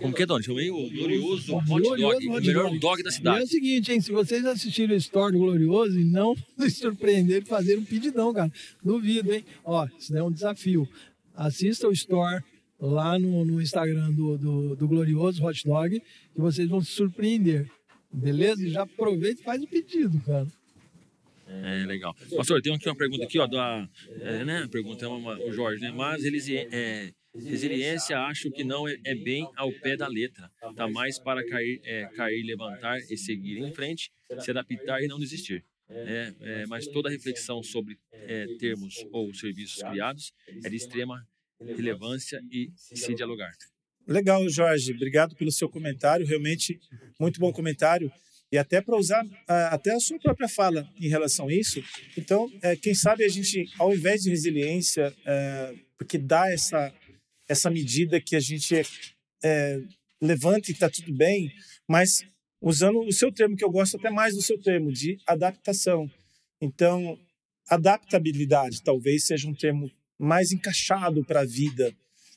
como que é, Doni? Chamei o Glorioso Hot Dog, o melhor dog da cidade. E é o seguinte, hein? Se vocês assistiram o Store do Glorioso e não (laughs) se surpreenderem fazer um pedidão, cara. Duvido, hein? Ó, isso é um desafio. Assista o Store lá no, no Instagram do, do, do, Glorioso Hot Dog que vocês vão se surpreender. Beleza? E já aproveita e faz o pedido, cara. É, legal. Pastor, tem aqui uma pergunta aqui, ó, da, é, né, pergunta é uma, o Jorge, né, mas eles, é, Resiliência acho que não é, é, bem ao pé da letra. Tá mais para cair, é, cair, levantar e seguir em frente, se adaptar e não desistir. É, é, mas toda reflexão sobre é, termos ou serviços criados é de extrema relevância e se dialogar. Legal, Jorge. Obrigado pelo seu comentário. Realmente, muito bom comentário. E até para usar até a sua própria fala em relação a isso. Então, é, quem sabe a gente, ao invés de resiliência, porque dá essa essa medida que a gente é, levanta e está tudo bem, mas usando o seu termo, que eu gosto até mais do seu termo, de adaptação. Então, adaptabilidade talvez seja um termo mais encaixado para a vida,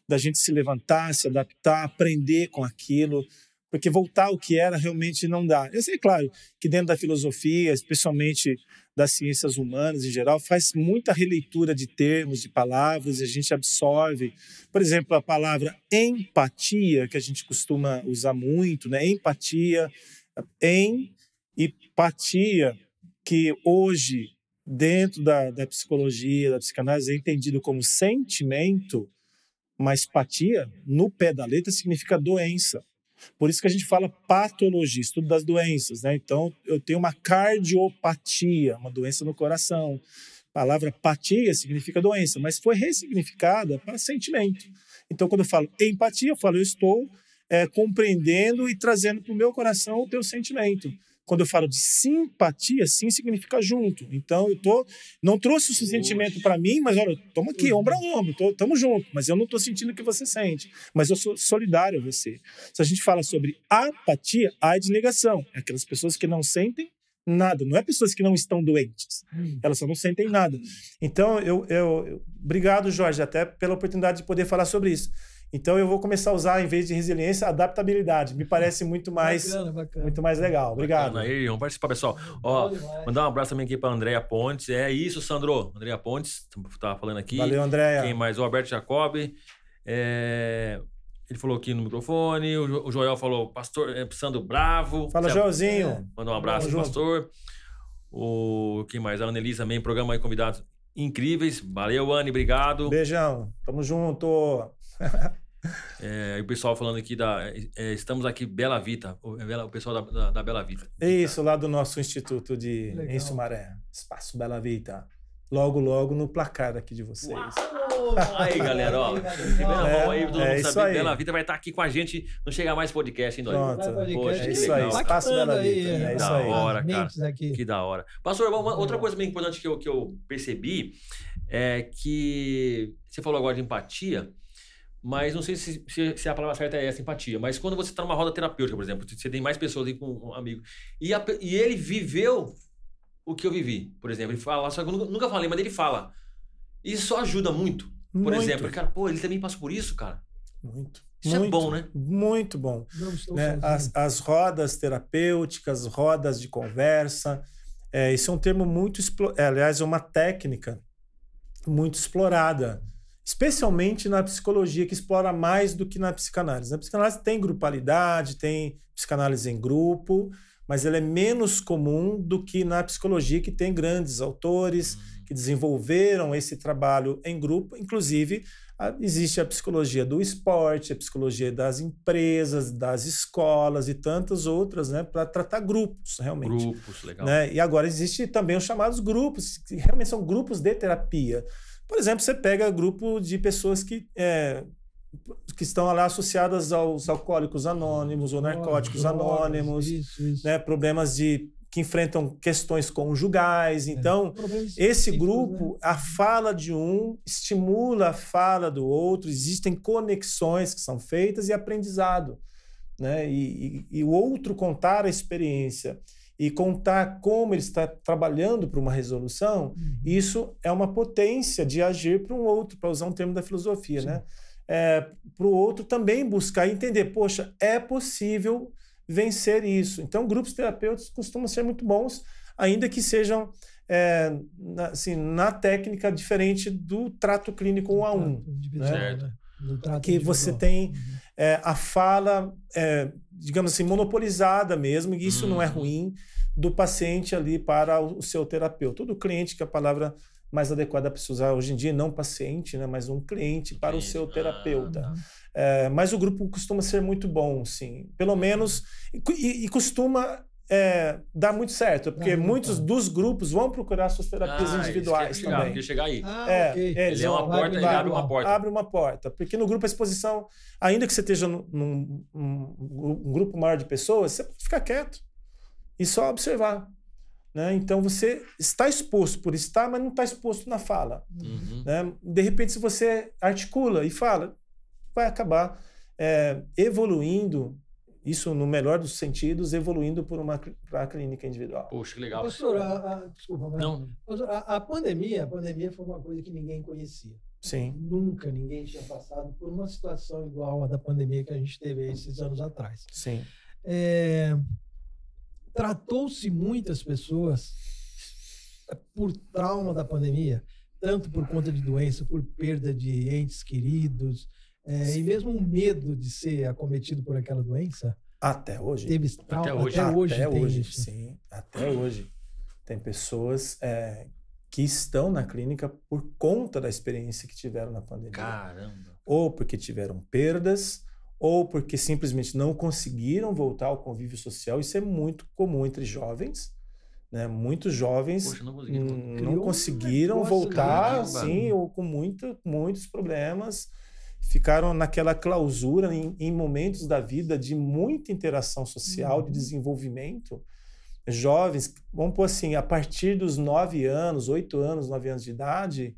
da gente se levantar, se adaptar, aprender com aquilo, porque voltar ao que era realmente não dá. Eu sei, claro, que dentro da filosofia, especialmente das ciências humanas em geral, faz muita releitura de termos, de palavras, e a gente absorve. Por exemplo, a palavra empatia, que a gente costuma usar muito, né? Empatia, em e patia, que hoje, dentro da, da psicologia, da psicanálise, é entendido como sentimento, mas patia, no pé da letra, significa doença. Por isso que a gente fala patologia, estudo das doenças, né? Então, eu tenho uma cardiopatia, uma doença no coração. A palavra patia significa doença, mas foi ressignificada para sentimento. Então, quando eu falo empatia, eu falo eu estou é, compreendendo e trazendo para o meu coração o teu sentimento. Quando eu falo de simpatia, sim significa junto. Então, eu tô, não trouxe o seu sentimento para mim, mas olha, estamos aqui, ombro a ombro, estamos juntos, mas eu não estou sentindo o que você sente. Mas eu sou solidário a você. Se a gente fala sobre apatia, a de negação. É aquelas pessoas que não sentem nada. Não é pessoas que não estão doentes. Hum. Elas só não sentem nada. Então, eu, eu, eu, obrigado, Jorge, até pela oportunidade de poder falar sobre isso. Então eu vou começar a usar, em vez de resiliência, adaptabilidade. Me parece muito mais, bacana, bacana. Muito mais legal. Obrigado. Bacana. Aí, vamos participar, pessoal. Ó, mandar um abraço também aqui para Andréia Pontes. É isso, Sandro. Andréia Pontes, estava falando aqui. Valeu, Andréia. Quem mais? O Alberto Jacob. É... Ele falou aqui no microfone. O Joel falou, pastor é, Sandro Bravo. Fala, Joelzinho. É, mandar um abraço, pastor. O quem mais? A Annelise também, programa aí, convidados incríveis. Valeu, Anne, obrigado. Beijão. Tamo junto. (laughs) É, o pessoal falando aqui da. É, estamos aqui, Bela Vita, o, é o pessoal da, da, da, Bela Vita. Isso, lá do nosso instituto de em Sumaré, Espaço Bela Vita. Logo, logo no placar aqui de vocês. Uau! Aí, galera, ó. É, aí, todo é, mundo sabe, Bela Vita vai estar aqui com a gente no Chega Mais Podcast, hein, Pronto. Poxa, é isso aí. Espaço Bela Vita. É, isso aí. Da hora, cara. Que da hora. Pastor, uma, outra coisa bem importante que eu, que eu percebi é que você falou agora de empatia. Mas não sei se, se, se, a palavra certa é essa, empatia. Mas quando você está numa roda terapêutica, por exemplo, você tem mais pessoas aí com um amigo. E, a, e ele viveu o que eu vivi, por exemplo. Ele fala, só que eu nunca, nunca falei, mas ele fala. Isso ajuda muito. Por muito. exemplo, cara, pô, ele também passou por isso, cara. Muito. Isso muito, é bom, né? Muito bom. Né? As, as rodas terapêuticas, rodas de conversa. É, isso é um termo muito. É, aliás, é uma técnica muito explorada especialmente na psicologia, que explora mais do que na psicanálise. Na psicanálise tem grupalidade, tem psicanálise em grupo, mas ela é menos comum do que na psicologia, que tem grandes autores uhum. que desenvolveram esse trabalho em grupo. Inclusive, a, existe a psicologia do esporte, a psicologia das empresas, das escolas e tantas outras, né, para tratar grupos, realmente. Grupos, legal. Né? E agora existe também os chamados grupos, que realmente são grupos de terapia. Por exemplo, você pega grupo de pessoas que, é, que estão lá associadas aos alcoólicos anônimos ou narcóticos oh, anônimos, isso, isso. Né, problemas de que enfrentam questões conjugais. É. Então, é. esse grupo, né? a fala de um estimula a fala do outro, existem conexões que são feitas e aprendizado. Né? E, e, e o outro contar a experiência e contar como ele está trabalhando para uma resolução, uhum. isso é uma potência de agir para um outro, para usar um termo da filosofia, Sim. né? É, para o outro também buscar entender, poxa, é possível vencer isso. Então, grupos terapêuticos costumam ser muito bons, ainda que sejam é, na, assim, na técnica diferente do trato clínico um a um. Né? Certo. Que você tem uhum. É, a fala é, digamos assim, monopolizada mesmo, e isso uhum. não é uhum. ruim, do paciente ali para o seu terapeuta. Todo cliente, que é a palavra mais adequada para se usar hoje em dia, não paciente, né, mas um cliente para o seu terapeuta. Ah, é, mas o grupo costuma ser muito bom, sim. Pelo menos, e, e costuma é, dá muito certo, porque muitos dos grupos vão procurar suas terapias ah, individuais chegar, também. chegar aí. Ah, é, okay. ele é uma porta, ele abre uma porta. Abre uma porta, porque no grupo a exposição, ainda que você esteja num, num um grupo maior de pessoas, você pode ficar quieto e só observar. Né? Então você está exposto por estar, mas não está exposto na fala. Uhum. Né? De repente, se você articula e fala, vai acabar é, evoluindo isso, no melhor dos sentidos, evoluindo por uma pra clínica individual. Poxa, que legal. Pastor, a, a, desculpa, não. Pastor, a, a, pandemia, a pandemia foi uma coisa que ninguém conhecia. Sim. Nunca ninguém tinha passado por uma situação igual à da pandemia que a gente teve esses anos atrás. Sim. É, Tratou-se muitas pessoas por trauma da pandemia, tanto por conta de doença, por perda de entes queridos, é, e mesmo um medo de ser acometido por aquela doença? Até hoje. Teve trauma, Até hoje. até hoje, até tem hoje, isso. sim. Até hoje. Tem pessoas é, que estão na clínica por conta da experiência que tiveram na pandemia. Caramba. Ou porque tiveram perdas, ou porque simplesmente não conseguiram voltar ao convívio social. Isso é muito comum entre jovens. Né? Muitos jovens Poxa, não não conseguiram voltar, assim, ou com muito, muitos problemas. Ficaram naquela clausura em, em momentos da vida de muita interação social, de Uhum. desenvolvimento. Jovens, vamos pôr assim, a partir dos nove anos, oito anos, nove anos de idade,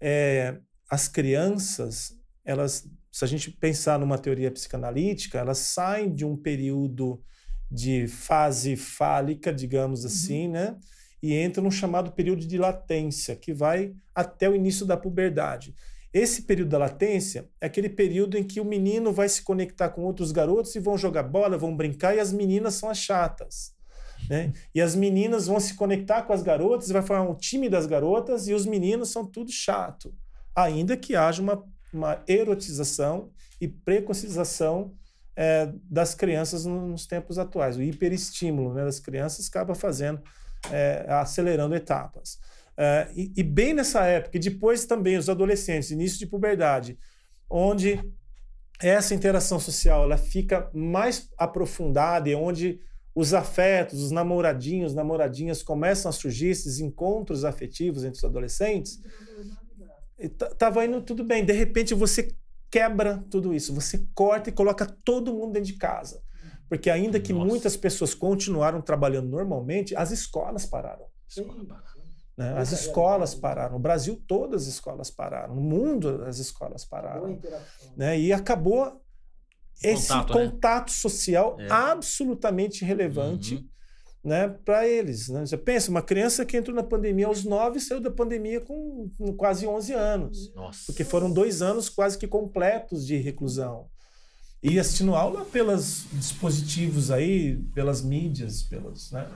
é, as crianças, elas, se a gente pensar numa teoria psicanalítica, elas saem de um período de fase fálica, digamos assim, né? E entram num chamado período de latência, que vai até o início da puberdade. Esse período da latência é aquele período em que o menino vai se conectar com outros garotos e vão jogar bola, vão brincar, e as meninas são as chatas. Né? E as meninas vão se conectar com as garotas, vai formar um time das garotas, e os meninos são tudo chato. Ainda que haja uma, uma erotização e preconcização é, das crianças no- nos tempos atuais. O hiperestímulo né, das crianças acaba fazendo, é, acelerando etapas. É, e, e bem nessa época, e depois também os adolescentes, início de puberdade, onde essa interação social ela fica mais aprofundada e onde os afetos, os namoradinhos, namoradinhas começam a surgir, esses encontros afetivos entre os adolescentes, e t- tava indo tudo bem. De repente você quebra tudo isso, você corta e coloca todo mundo dentro de casa. Porque ainda que Nossa. muitas pessoas continuaram trabalhando normalmente, as escolas pararam. Né? As é escolas pararam. No Brasil, todas as escolas pararam. No mundo, as escolas pararam né? E acabou esse Contato, né? contato social É. absolutamente relevante Uhum. né, para eles. Né? Você pensa, uma criança que entrou na pandemia aos 9 saiu da pandemia com, com quase 11 anos, Nossa. porque foram dois anos quase que completos de reclusão. E assistindo aula pelos dispositivos aí, pelas mídias, pelos, né,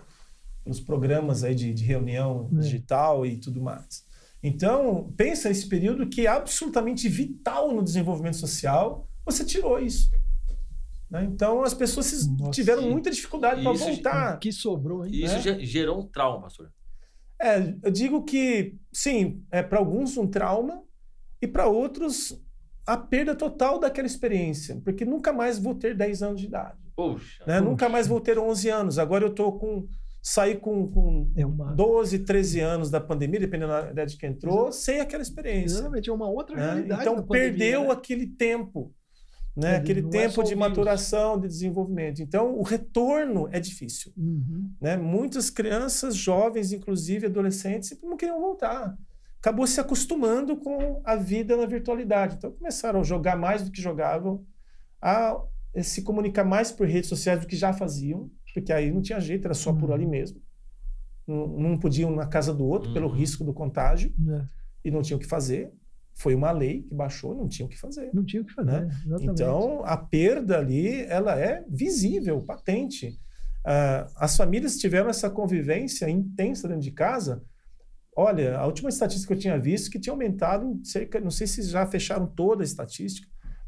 pelos programas aí de, de reunião É. digital e tudo mais. Então, pensa esse período que é absolutamente vital no desenvolvimento social, você tirou isso. né? Então, as pessoas se- Nossa, tiveram sim. muita dificuldade para voltar. O que sobrou, hein? E isso né? ge- gerou um trauma, pastor. É, eu digo que, sim, é para alguns um trauma e para outros a perda total daquela experiência, porque nunca mais vou ter 10 anos de idade, Poxa. né? Puxa. Nunca mais vou ter 11 anos. Agora eu tô com saí com, com É uma... 12, 13 anos da pandemia, dependendo da idade que entrou, sem aquela experiência. Exatamente, é uma outra né? realidade. Então da pandemia, perdeu né? aquele tempo, né? É, aquele é tempo o de maturação, de desenvolvimento. Então o retorno é difícil. Uhum. né? Muitas crianças, jovens, inclusive adolescentes, não queriam voltar. Acabou se acostumando com a vida na virtualidade. Então começaram a jogar mais do que jogavam, a se comunicar mais por redes sociais do que já faziam, porque aí não tinha jeito, era só por Uhum. ali mesmo. Não, não podiam ir na casa do outro pelo Uhum. risco do contágio É, e não tinham o que fazer. Foi uma lei que baixou, não tinham o que fazer. Não tinha o que fazer. Né? Exatamente. Então, a perda ali, ela é visível, patente. Ah, as famílias tiveram essa convivência intensa dentro de casa. Olha, a última estatística que eu tinha visto que tinha aumentado em cerca, não sei se já fecharam toda a estatística,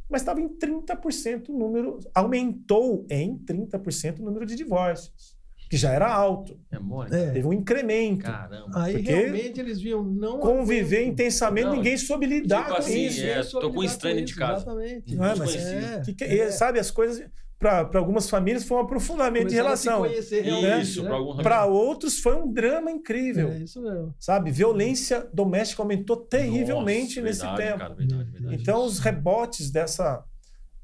mas estava em 30% o número, aumentou em 30% o número de divórcios, que já era alto. É mole? É. Teve um incremento. Caramba. Aí porque realmente eles viam não Conviver aguento. intensamente, Não, ninguém soube lidar tipo com assim, isso. é, tô com lidar estranho de casa. Exatamente. Não é, mas- Desconhecido. Que que- é. Sabe, as coisas, para algumas famílias, foi um aprofundamento de Começaram relação. conhecer realmente, Isso, né? para outros foi um drama incrível, É isso mesmo. sabe? Violência doméstica aumentou terrivelmente Nossa, nesse verdade, tempo. Cara, verdade, verdade. Então os rebotes dessa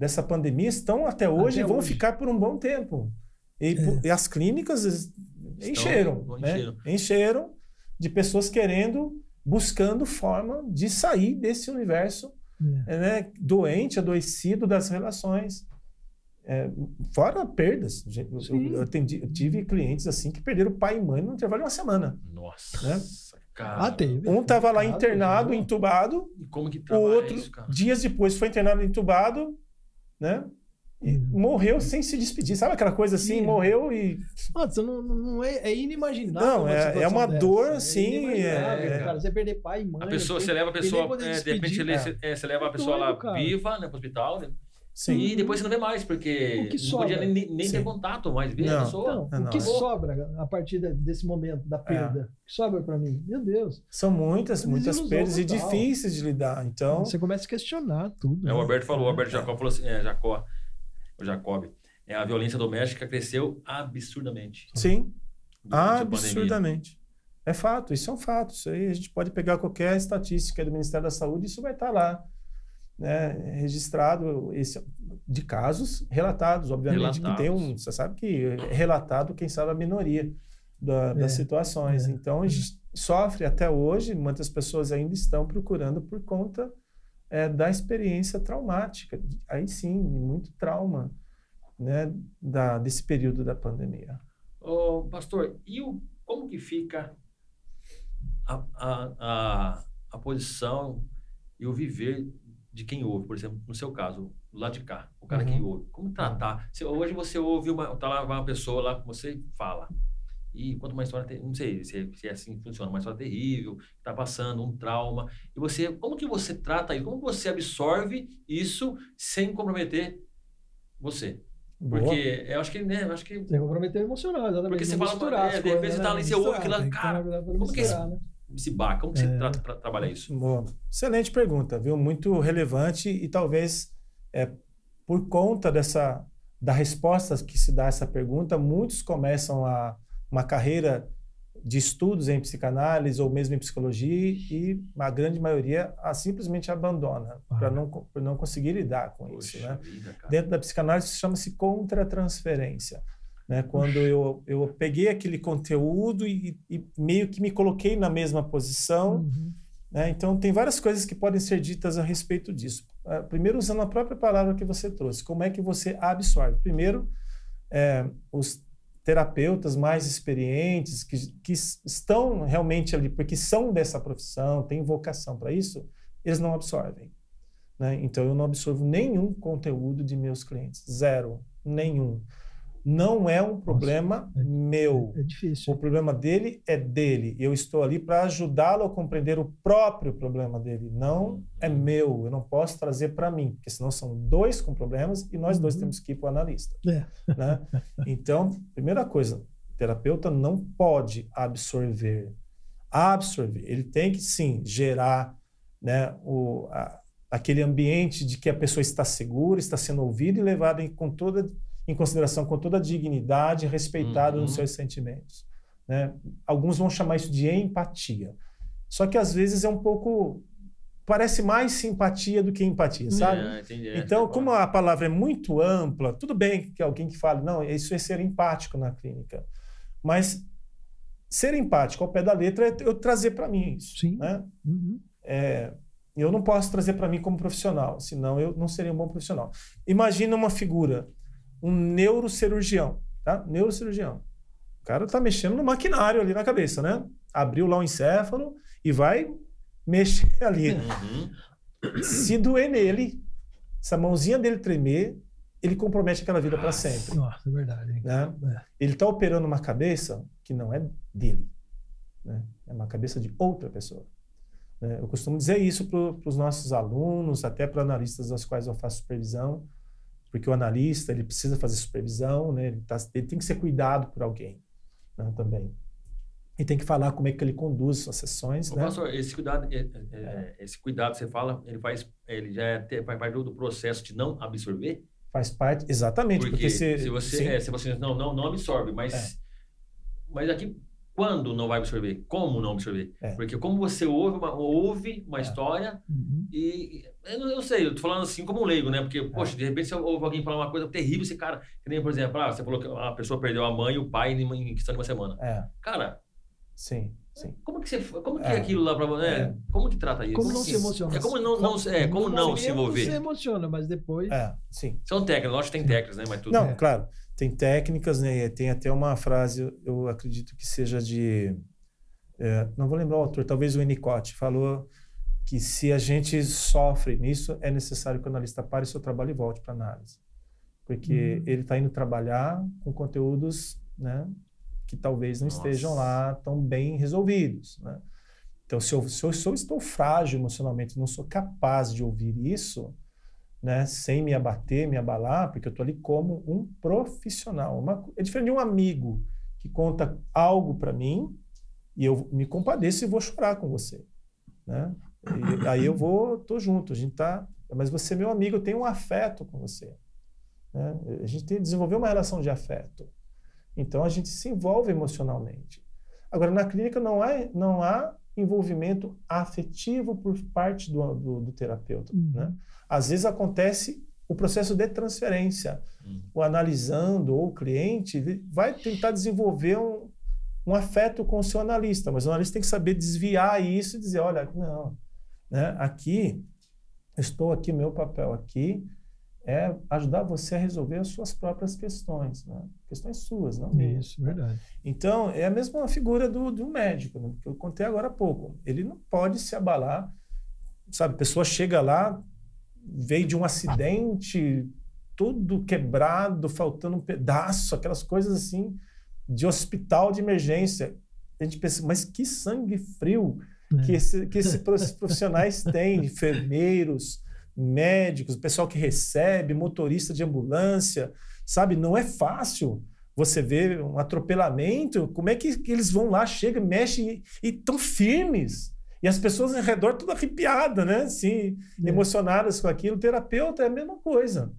dessa pandemia estão até hoje Até e vão hoje. ficar por um bom tempo. E, po- e as clínicas es- encheram, né? encheram. encheram de pessoas querendo, buscando forma de sair desse universo É. né, doente, adoecido das relações. É, fora perdas. Eu-. Eu, atendi- eu tive clientes assim que perderam pai e mãe no intervalo de uma semana. Nossa, Né? cara. Ah, teve. Um estava lá internado, né? entubado, E como que o outro, isso, cara? dias depois, foi internado entubado, né? e morreu sem se despedir. Sabe aquela coisa assim, Sim. morreu e. Nossa, não, não é, é inimaginável. Não, é- situação é uma dessa. dor, assim, inimaginável, é- Cara, você perder pai e mãe. A pessoa, você leva a pessoa, é, de repente, É. você, é, leva a É pessoa lá viva, né, pro hospital, né? Sim. E depois você não vê mais, porque O que não podia nem, nem ter contato mais, ver Não. a pessoa. Então, o não, que é. sobra a partir de- desse momento da perda? O que sobra pra mim? Meu Deus. São muitas, É muitas perdas e difíceis de lidar. Então, Você começa a questionar tudo. É, o né? Alberto falou, o Alberto Jacó falou assim, é, Jacó, o Jacob, é, a violência doméstica cresceu absurdamente. sim, absurdamente. É fato, isso é um fato. Isso aí a gente pode pegar qualquer estatística do Ministério da Saúde, isso vai estar lá. Né, registrado esse, de casos relatados, obviamente que tem um, Relatados. você sabe que é relatado quem sabe a minoria da- das É, situações. é, então a gente sofre até hoje, muitas pessoas ainda estão procurando por conta é, da experiência traumática, aí sim, muito trauma, né, da, desse período da pandemia. Ô, pastor, e o, como que fica a, a, a, a posição e o viver de quem ouve, por exemplo, no seu caso, do lado de cá, o cara que Uhum. ouve. Como tratar? Se hoje você ouve uma, tá lá uma pessoa lá, você fala. E conta uma história, não sei se, é- se é assim que funciona, uma história terrível, que tá passando um trauma. E você, como que você trata isso? Como você absorve isso sem comprometer você? Boa. Porque eu acho que, né, eu acho que que comprometer emocional, exatamente. Porque você fala, misturar é, de repente você né? tá ali, Não você ouve aquilo que cara, como que é misturar, né? Se como que você É. trata pra trabalhar isso? Boa. Excelente pergunta, viu? Muito relevante e talvez é, por conta dessa da resposta que se dá a essa pergunta, muitos começam a uma carreira de estudos em psicanálise ou mesmo em psicologia e a grande maioria a simplesmente abandona Ah. para não não conseguir lidar com isso, Poxa né? vida. Dentro da psicanálise isso chama-se contratransferência. Né? Quando eu, eu peguei aquele conteúdo e, e meio que me coloquei na mesma posição, Uhum. né? Então, tem várias coisas que podem ser ditas a respeito disso. Ah, Primeiro, usando a própria palavra que você trouxe, como é que você absorve? Primeiro, é, os terapeutas mais experientes, que, que estão realmente ali, porque são dessa profissão, têm vocação para isso, eles não absorvem. Né? Então, eu não absorvo nenhum conteúdo de meus clientes. Zero. Nenhum. Não é um problema é- meu. É difícil. O problema dele é dele. Eu estou ali para ajudá-lo a compreender o próprio problema dele. Não é meu. Eu não posso trazer para mim, porque senão são dois com problemas e nós dois Uhum. temos que ir para o analista. É. Né? Então, primeira coisa, o terapeuta não pode absorver. Absorver. Ele tem que sim gerar né, o, a- aquele ambiente de que a pessoa está segura, está sendo ouvida e levada em, com toda, em consideração com toda a dignidade, respeitada Uhum. nos seus sentimentos. Né? Alguns vão chamar isso de empatia. Só que às vezes é um pouco. Parece mais simpatia do que empatia, sabe? É, entendi, Então, sei como a palavra é muito ampla, tudo bem que alguém que fale, não, isso é ser empático na clínica. Mas ser empático ao pé da letra é eu trazer para mim isso. Sim. Né? Uhum. É, eu não posso trazer para mim como profissional, senão eu não seria um bom profissional. Imagina uma figura, um neurocirurgião, tá? Neurocirurgião. O cara está mexendo no maquinário ali na cabeça, né? Abriu lá o encéfalo e vai mexer (laughs) ali. Uhum. Se doer nele, se a mãozinha dele tremer, ele compromete aquela vida para sempre. Nossa, é verdade. Né? É. Ele está operando uma cabeça que não é dele. né? É uma cabeça de outra pessoa. né? Eu costumo dizer isso para os nossos alunos, até para analistas das quais eu faço supervisão, porque o analista ele precisa fazer supervisão, né? ele, tá- ele tem que ser cuidado por alguém né? também. E tem que falar como é que ele conduz suas sessões. Ô, né? pastor, esse cuidado, é, é, é, esse cuidado que você fala, ele faz, ele já é, faz parte do processo de não absorver? Faz parte, exatamente. Porque, Porque, se, se você, se você não, não, não absorve, mas, mas aqui, quando não vai absorver? Como não absorver? É. Porque como você ouve uma, ouve uma É. história Uhum. e eu não eu sei, eu tô falando assim como um leigo, né? Porque, poxa, de repente você ouve alguém falar uma coisa terrível, esse cara, que nem, por exemplo, ah, você falou que a pessoa perdeu a mãe e o pai em, questão de uma semana. É, Cara, sim, sim. como que você, como que É. é aquilo lá pra você, né? É. Como que trata isso? Como não se emocionar? É como não, não, é, como não se envolver. Você emociona, mas depois. É, sim. São técnicas, lógico que tem técnicas, né? Mas tudo. Não, É. claro, tem técnicas, né? Tem até uma frase, eu acredito que seja de. é, não vou lembrar o autor, talvez o Winnicott, falou que se a gente sofre nisso, é necessário que o analista pare seu trabalho e volte para análise. porque Uhum. ele está indo trabalhar com conteúdos, né, que talvez não Nossa. estejam lá tão bem resolvidos, né? Então, se eu, se eu, se eu estou frágil emocionalmente, não sou capaz de ouvir isso, né, sem me abater, me abalar, porque eu estou ali como um profissional. Uma, é diferente de um amigo que conta algo para mim e eu me compadeço e vou chorar com você, né? E aí eu vou, tô junto, a gente tá, mas você é meu amigo, eu tenho um afeto com você, né? A gente tem desenvolver uma relação de afeto. Então a gente se envolve emocionalmente. Agora na clínica não há não há envolvimento afetivo por parte do, do, do terapeuta, Uhum. né? Às vezes acontece o processo de transferência. Hum. O analisando ou o cliente vai tentar desenvolver um, um afeto com o seu analista, mas o analista tem que saber desviar isso e dizer, olha, não, né? Aqui estou aqui, meu papel aqui é ajudar você a resolver as suas próprias questões, né? questões suas, não minhas. Isso, né? verdade. Então, é a mesma figura do, do médico, né? que eu contei agora há pouco. Ele não pode se abalar, sabe? A pessoa chega lá, veio de um acidente, tudo quebrado, faltando um pedaço, aquelas coisas assim, de hospital de emergência. A gente pensa, mas que sangue frio que, É. esse, que (laughs) esses profissionais têm, enfermeiros, médicos, pessoal que recebe, motorista de ambulância, sabe? Não é fácil você ver um atropelamento, como é que, que eles vão lá, chegam, mexem e estão firmes. E as pessoas ao redor tudo arrepiadas, né? Assim, É. emocionadas com aquilo. O terapeuta é a mesma coisa.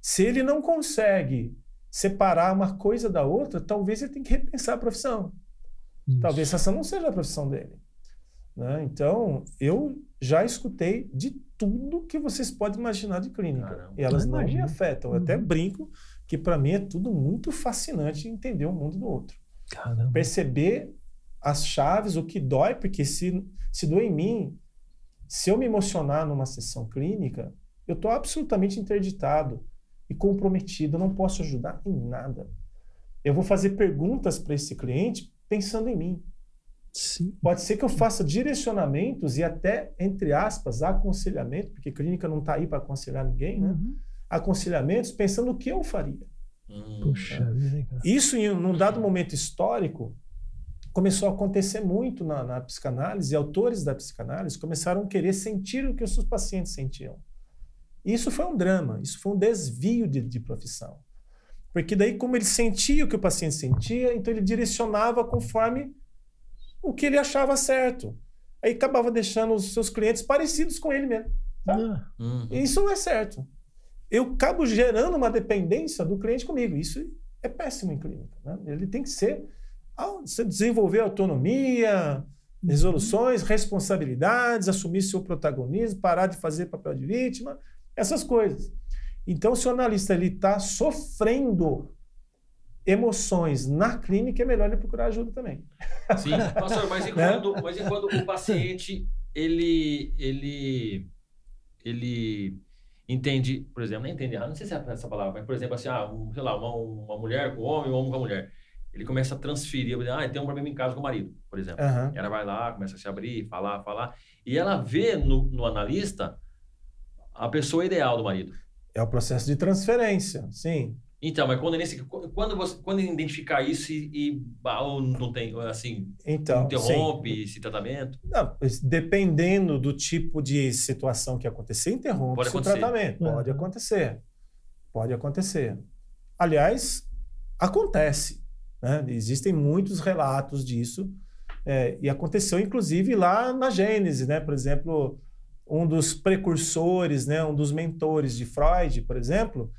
Se ele não consegue separar uma coisa da outra, talvez ele tenha que repensar a profissão. Isso. Talvez essa não seja a profissão dele. né? Então, eu já escutei de tudo que vocês podem imaginar de clínica. Caramba. E elas não me afetam. Eu até Uhum. brinco que para mim é tudo muito fascinante entender o mundo do outro. Caramba. Perceber as chaves, o que dói, porque se, se doer em mim, se eu me emocionar numa sessão clínica, eu estou absolutamente interditado e comprometido. Eu não posso ajudar em nada. Eu vou fazer perguntas para esse cliente pensando em mim. Sim. Pode ser que eu faça direcionamentos e até, entre aspas, aconselhamento, porque clínica não está aí para aconselhar ninguém, né? Uhum. Aconselhamentos pensando o que eu faria. Hum. Puxa cara. Isso, em um dado momento histórico, começou a acontecer muito na, na psicanálise, e autores da psicanálise começaram a querer sentir o que os seus pacientes sentiam. E isso foi um drama, isso foi um desvio de, de profissão. Porque daí, como ele sentia o que o paciente sentia, então ele direcionava conforme o que ele achava certo. Aí acabava deixando os seus clientes parecidos com ele mesmo. Tá. Ah, Hum. E Isso não é certo. Eu acabo gerando uma dependência do cliente comigo. Isso é péssimo em clínica. né? Ele tem que ser. Ao- Você desenvolver autonomia, resoluções, responsabilidades, assumir seu protagonismo, parar de fazer papel de vítima, essas coisas. Então, se o analista está sofrendo emoções na clínica, é melhor ele procurar ajuda também. Sim, (laughs) pastor, mas e Né? quando, mas e quando o paciente ele, ele, ele entende, por exemplo, nem entende, ah, não sei se é essa palavra, mas por exemplo, assim, ah, um, sei lá, uma, uma mulher com um homem, um homem com a mulher. Ele começa a transferir, ah, tem um problema em casa com o marido, por exemplo. Aham. Ela vai lá, começa a se abrir, falar, falar, e ela vê no, no analista a pessoa ideal do marido. É o processo de transferência, sim. Então, mas quando, nesse, quando você quando identificar isso e, e ah, ou não tem, assim, Então, sim. interrompe esse tratamento, Não, dependendo do tipo de situação que acontecer, interrompe Pode o acontecer. tratamento. Pode Uhum. acontecer. Pode acontecer. Aliás, acontece. Né? Existem muitos relatos disso. é, e aconteceu, inclusive, lá na Gênese, né? Por exemplo, um dos precursores, né? um dos mentores de Freud, por exemplo,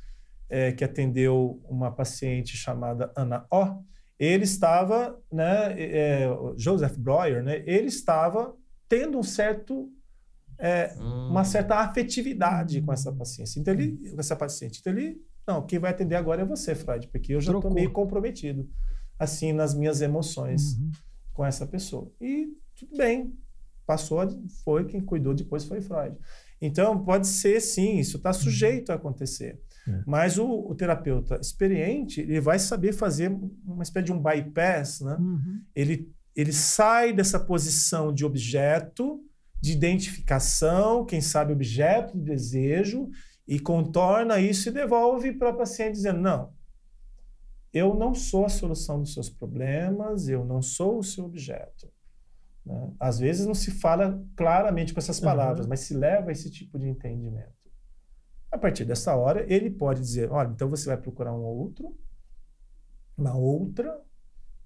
é, que atendeu uma paciente chamada Ana O, ele estava, né, é, o Joseph Breuer, né, ele estava tendo um certo, é, hum, uma certa afetividade com essa paciente. Então ele, com essa paciente. Então ele, não, quem vai atender agora é você, Freud, porque eu já estou meio comprometido, assim, nas minhas emoções uhum. com essa pessoa. E tudo bem, passou, foi quem cuidou depois foi Freud. Então pode ser sim, isso está sujeito a acontecer. É. Mas o, o terapeuta experiente ele vai saber fazer uma espécie de um bypass, né? Uhum. Ele ele sai dessa posição de objeto, de identificação, quem sabe objeto de desejo, e contorna isso e devolve para o paciente dizendo: não, eu não sou a solução dos seus problemas, eu não sou o seu objeto. Né? Às vezes não se fala claramente com essas palavras, uhum. mas se leva a esse tipo de entendimento. A partir dessa hora, ele pode dizer: olha, então você vai procurar um outro, uma outra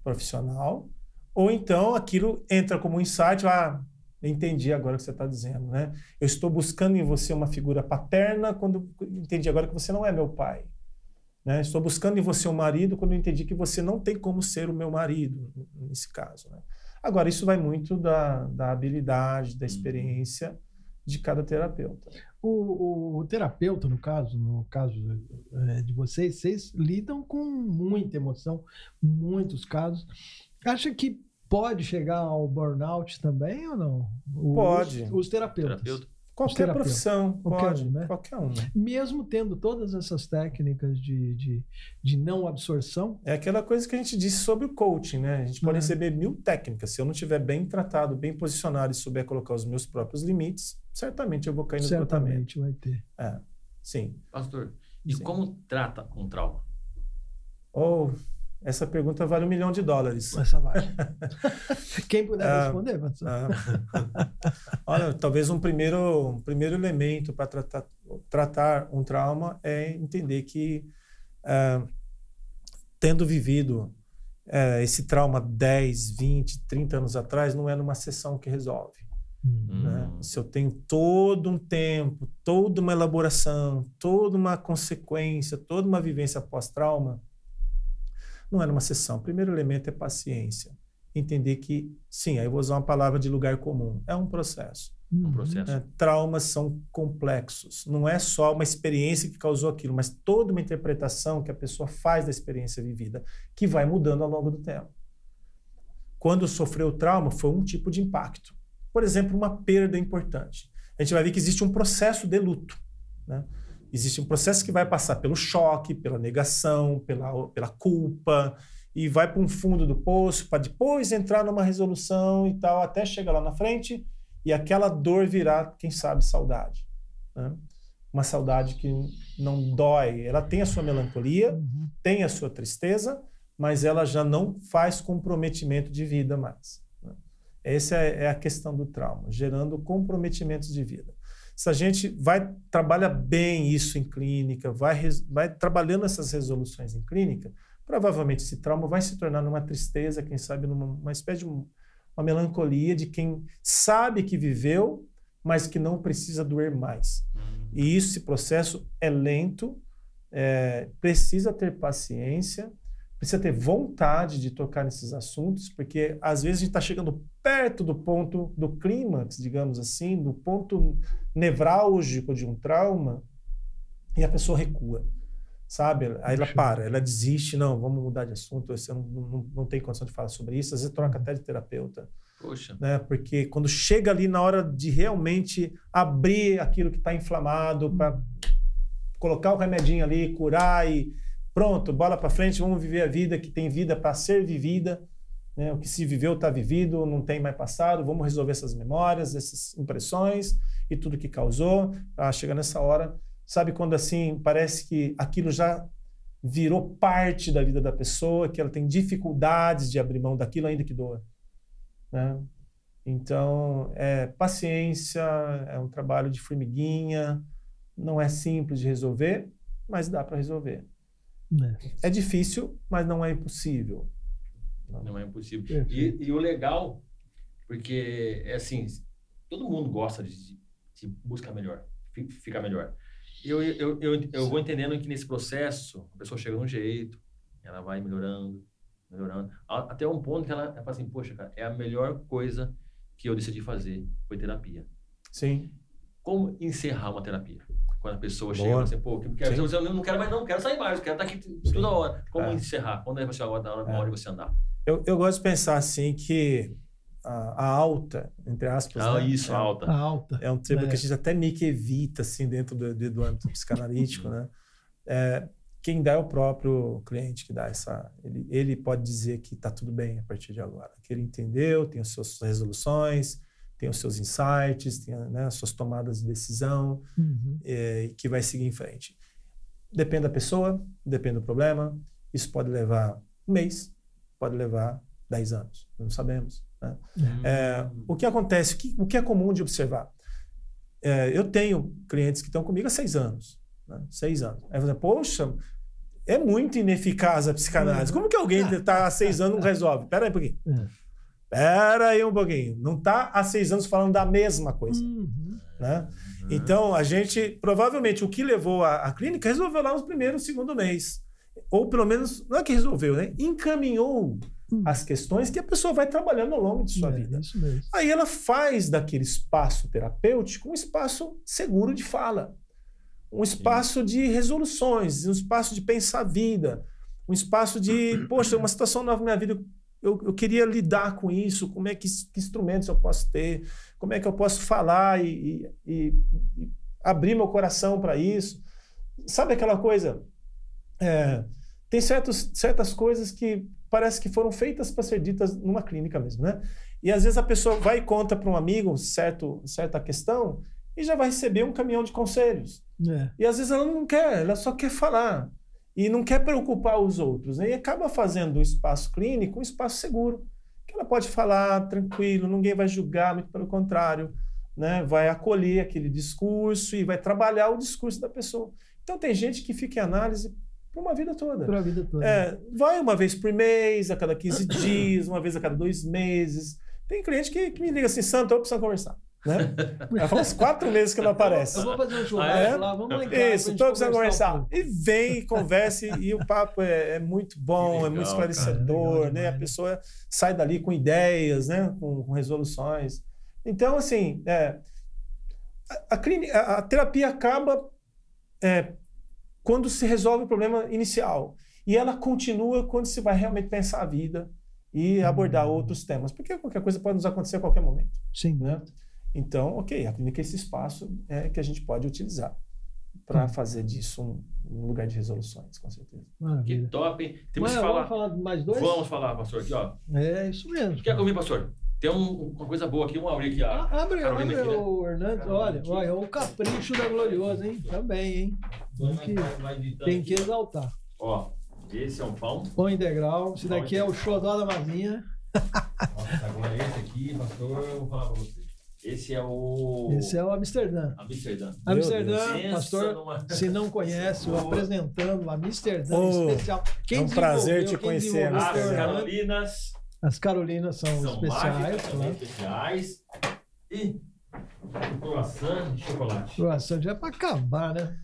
profissional, ou então aquilo entra como um insight, ah, entendi agora o que você está dizendo, né? Eu estou buscando em você uma figura paterna quando entendi agora que você não é meu pai. Né? Estou buscando em você um marido quando entendi que você não tem como ser o meu marido, nesse caso. Né? Agora, isso vai muito da, da habilidade, da uhum. experiência de cada terapeuta. O, o, o terapeuta, no caso, no caso é, de vocês, vocês lidam com muita emoção, muitos casos. Acha que pode chegar ao burnout também ou não? Os, pode. Os terapeutas. Terapeuta. Qualquer profissão, qualquer pode, um, né? Qualquer um. Mesmo tendo todas essas técnicas de, de, de, não absorção. É aquela coisa que a gente disse sobre o coaching, né? A gente pode uhum. receber mil técnicas. Se eu não estiver bem tratado, bem posicionado e souber colocar os meus próprios limites, certamente eu vou cair no certamente vai ter. É, sim. Pastor, e sim. como trata um trauma? Ou... Oh, essa pergunta vale um milhão de dólares. Essa vale. (laughs) Quem puder ah, responder, ah, (laughs) Olha, talvez um primeiro, um primeiro elemento para tratar, tratar um trauma é entender que, ah, tendo vivido ah, esse trauma 10, 20, 30 anos atrás, não é numa sessão que resolve. Hum. Né? Se eu tenho todo um tempo, toda uma elaboração, toda uma consequência, toda uma vivência pós-trauma, não é numa sessão. O primeiro elemento é paciência. Entender que, sim, aí eu vou usar uma palavra de lugar comum. É um processo. Um processo. É, traumas são complexos. Não é só uma experiência que causou aquilo, mas toda uma interpretação que a pessoa faz da experiência vivida, que vai mudando ao longo do tempo. Quando sofreu trauma, foi um tipo de impacto. Por exemplo, uma perda importante. A gente vai ver que existe um processo de luto. Né? Existe um processo que vai passar pelo choque, pela negação, pela, pela culpa, e vai para um fundo do poço para depois entrar numa resolução e tal, até chegar lá na frente e aquela dor virar, quem sabe, saudade. Né? Uma saudade que não dói. Ela tem a sua melancolia, uhum. tem a sua tristeza, mas ela já não faz comprometimento de vida mais. Né? Essa é, é a questão do trauma, gerando comprometimentos de vida se a gente vai trabalha bem isso em clínica, vai, vai trabalhando essas resoluções em clínica, provavelmente esse trauma vai se tornar numa tristeza, quem sabe numa uma espécie de um, uma melancolia de quem sabe que viveu, mas que não precisa doer mais. Uhum. E esse processo é lento, é, precisa ter paciência, precisa ter vontade de tocar nesses assuntos, porque às vezes a gente está chegando perto do ponto do clímax, digamos assim, do ponto nevrálgico de um trauma, e a pessoa recua, sabe? Aí ela para, ela desiste, não, vamos mudar de assunto, você não, não, não tem condição de falar sobre isso, às vezes troca até de terapeuta. Poxa. Né? Porque quando chega ali na hora de realmente abrir aquilo que está inflamado, para colocar o remedinho ali, curar e pronto, bola para frente, vamos viver a vida que tem vida para ser vivida. Né? O que se viveu está vivido, não tem mais passado. Vamos resolver essas memórias, essas impressões e tudo que causou. Ah, chega nessa hora, sabe quando assim parece que aquilo já virou parte da vida da pessoa, que ela tem dificuldades de abrir mão daquilo ainda que doa. Né? Então, é paciência, é um trabalho de formiguinha, não é simples de resolver, mas dá para resolver. É. é. difícil, mas não é impossível. Não, é impossível. E, e, o legal, porque é assim, todo mundo gosta de, de buscar melhor, ficar melhor. Eu, eu, eu, eu vou entendendo que nesse processo, a pessoa chega de um jeito, ela vai melhorando, melhorando, até um ponto que ela, ela fala assim, poxa, cara, é a melhor coisa que eu decidi fazer, foi terapia. Sim. Como encerrar uma terapia? Quando a pessoa Boa. chega e assim, pô, quero, eu não quero mais, não, quero sair mais, quero estar aqui Sim. toda hora. Como é. encerrar? Quando é você agora da hora, é. hora de você andar? Eu, eu gosto de pensar assim que a, a alta, entre aspas. Ah, né? isso, é, alta. A alta. É um termo é. que a gente até meio que evita, assim, dentro do, do, do âmbito psicanalítico, né? É, quem dá é o próprio cliente que dá essa. Ele, ele pode dizer que está tudo bem a partir de agora, que ele entendeu, tem as suas resoluções, tem os seus insights, tem né, as suas tomadas de decisão, Uhum. é, que vai seguir em frente. Depende da pessoa, depende do problema. Isso pode levar um mês, pode levar 10 anos, não sabemos. Né? É, o que acontece, o que, o que é comum de observar? É, eu tenho clientes que estão comigo há seis anos. Né? Seis anos. Aí você, poxa, é muito ineficaz a psicanálise. Como que alguém está (laughs) há seis anos não resolve? Pera aí um pouquinho. É. Pera aí um pouquinho. Não está há seis anos falando da mesma coisa. Uhum. Né? Então, a gente, provavelmente, o que levou a, a clínica resolveu lá no primeiro, segundo mês. Ou pelo menos, não é que resolveu, né? Encaminhou Hum. as questões que a pessoa vai trabalhando ao longo de sua É, vida. Isso mesmo. Aí ela faz daquele espaço terapêutico um espaço seguro de fala, um espaço de resoluções, um espaço de pensar a vida, um espaço de, poxa, uma situação nova na minha vida, eu, eu queria lidar com isso, como é que, que instrumentos eu posso ter, como é que eu posso falar e, e- e- abrir meu coração para isso. Sabe aquela coisa? É, tem certos, certas coisas que parece que foram feitas para ser ditas numa clínica mesmo, né? E às vezes a pessoa vai e conta para um amigo certo, certa questão e já vai receber um caminhão de conselhos. É. E às vezes ela não quer, ela só quer falar. E não quer preocupar os outros. Né? E acaba fazendo um espaço clínico um espaço seguro. Que ela pode falar tranquilo, ninguém vai julgar, muito pelo contrário. Né? Vai acolher aquele discurso e vai trabalhar o discurso da pessoa. Então tem gente que fica em análise por uma vida toda. Pra vida toda. É, vai uma vez por mês, a cada 15 dias, uma vez a cada dois meses. Tem cliente que, que me liga assim, Santo, eu preciso conversar. Né? Ela fala uns quatro meses que não aparece. Eu vou fazer um churrasco Ah, é? lá, vamos lá em casa. Isso, tô precisando conversar um. E vem, converse, e o papo é, é muito bom, Que é muito legal, cara. esclarecedor, Legal né? A pessoa sai dali com ideias, né? Com, com resoluções. Então, assim, é, a, a clínica- a- a terapia acaba é, quando se resolve o problema inicial. E ela continua quando se vai realmente pensar a vida e abordar outros temas. Porque qualquer coisa pode nos acontecer a qualquer momento Sim. né? Então, ok, a clínica é esse espaço é, que a gente pode utilizar para Hum. fazer disso um, um lugar de resoluções, com certeza. Que Maravilha. top, hein? Temos Mas que falar. Vamos falar mais dois? Vamos falar, pastor, aqui, ó. É isso mesmo. Quer comer, pastor? Tem um- uma coisa boa aqui, vamos abrir aqui, ó. Ah, abre, Carolina abre aqui, né? o Hernandes. Carolina Olha, aqui. olha, o capricho da Gloriosa, hein? Também, hein? Vai- que- Tem que exaltar. Ó, esse é um pão. Pão integral. Esse daqui é o xodó da maminha. Nossa, agora esse aqui, pastor, eu vou falar pra você. Esse é o. Esse é o Amsterdã. Amsterdã. Meu Amsterdã, pastor, numa- se não conhece, o apresentando o Amsterdã Oh, especial. Quem é um prazer te conhecer, As. Carolinas As Carolinas são, são especiais, mágicas, claro. especiais. E croissant de chocolate. Croissant já é pra acabar, né?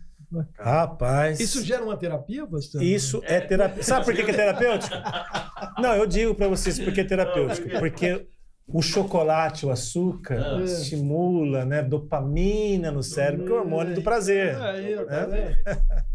Rapaz, Isso gera uma terapia, pastor? isso é terapia. Sabe por que, que é terapêutico? (laughs) Não, eu digo para vocês porque é terapêutico. Porque o chocolate, o açúcar, Ah. estimula né, dopamina no cérebro, que é o hormônio do prazer. Aí, ó, tá É.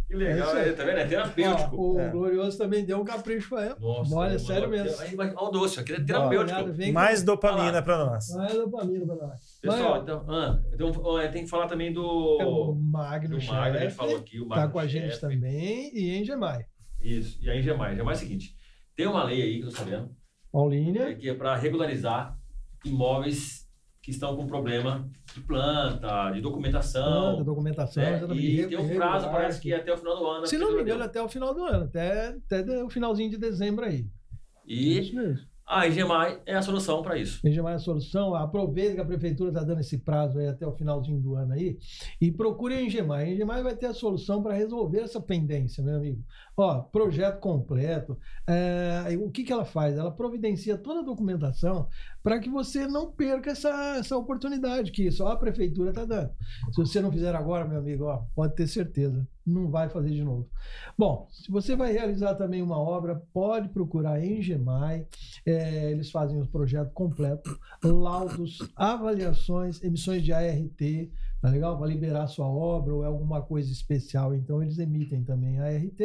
Que legal, É aí. é, tá vendo? É terapêutico. Ó, o É. Glorioso também deu um capricho pra ela. Nossa, Olha, mano, sério mesmo. Aí, mas, Olha o doce, aqui é Olha, terapêutico. vem Mais com- dopamina para nós. Mais dopamina pra nós. Pessoal, então, ah, então tem que falar também ó, é o do. Magno Do Magno, a gente falou aqui, o tá Magno com a gente Chef. também, e em Gemai. Isso. E aí, Gemai. Gemai é o seguinte: tem uma lei aí que eu tô sabendo, Paulínia, que é para regularizar imóveis que estão com problema de planta, de documentação. da documentação, né? E tem um regular, prazo, parece que é até o final do ano. Se não me engano, até o final do ano, até, até o finalzinho de dezembro aí. E Isso mesmo. a Gemai é a solução para isso. Em Gemai a solução, aproveita que a prefeitura está dando esse prazo aí até o finalzinho do ano aí e procure a Engemai. A Engemai vai ter a solução para resolver essa pendência, meu amigo. Ó, projeto completo. É, o que, que ela faz? Ela providencia toda a documentação para que você não perca essa, essa oportunidade que só a prefeitura está dando. Se você não fizer agora, meu amigo, ó, pode ter certeza, não vai fazer de novo. Bom, se você vai realizar também uma obra, pode procurar a Engemai. É, eles fazem o projeto completo, laudos, avaliações, emissões de ART, tá legal? Vai liberar sua obra ou é alguma coisa especial, então eles emitem também ART.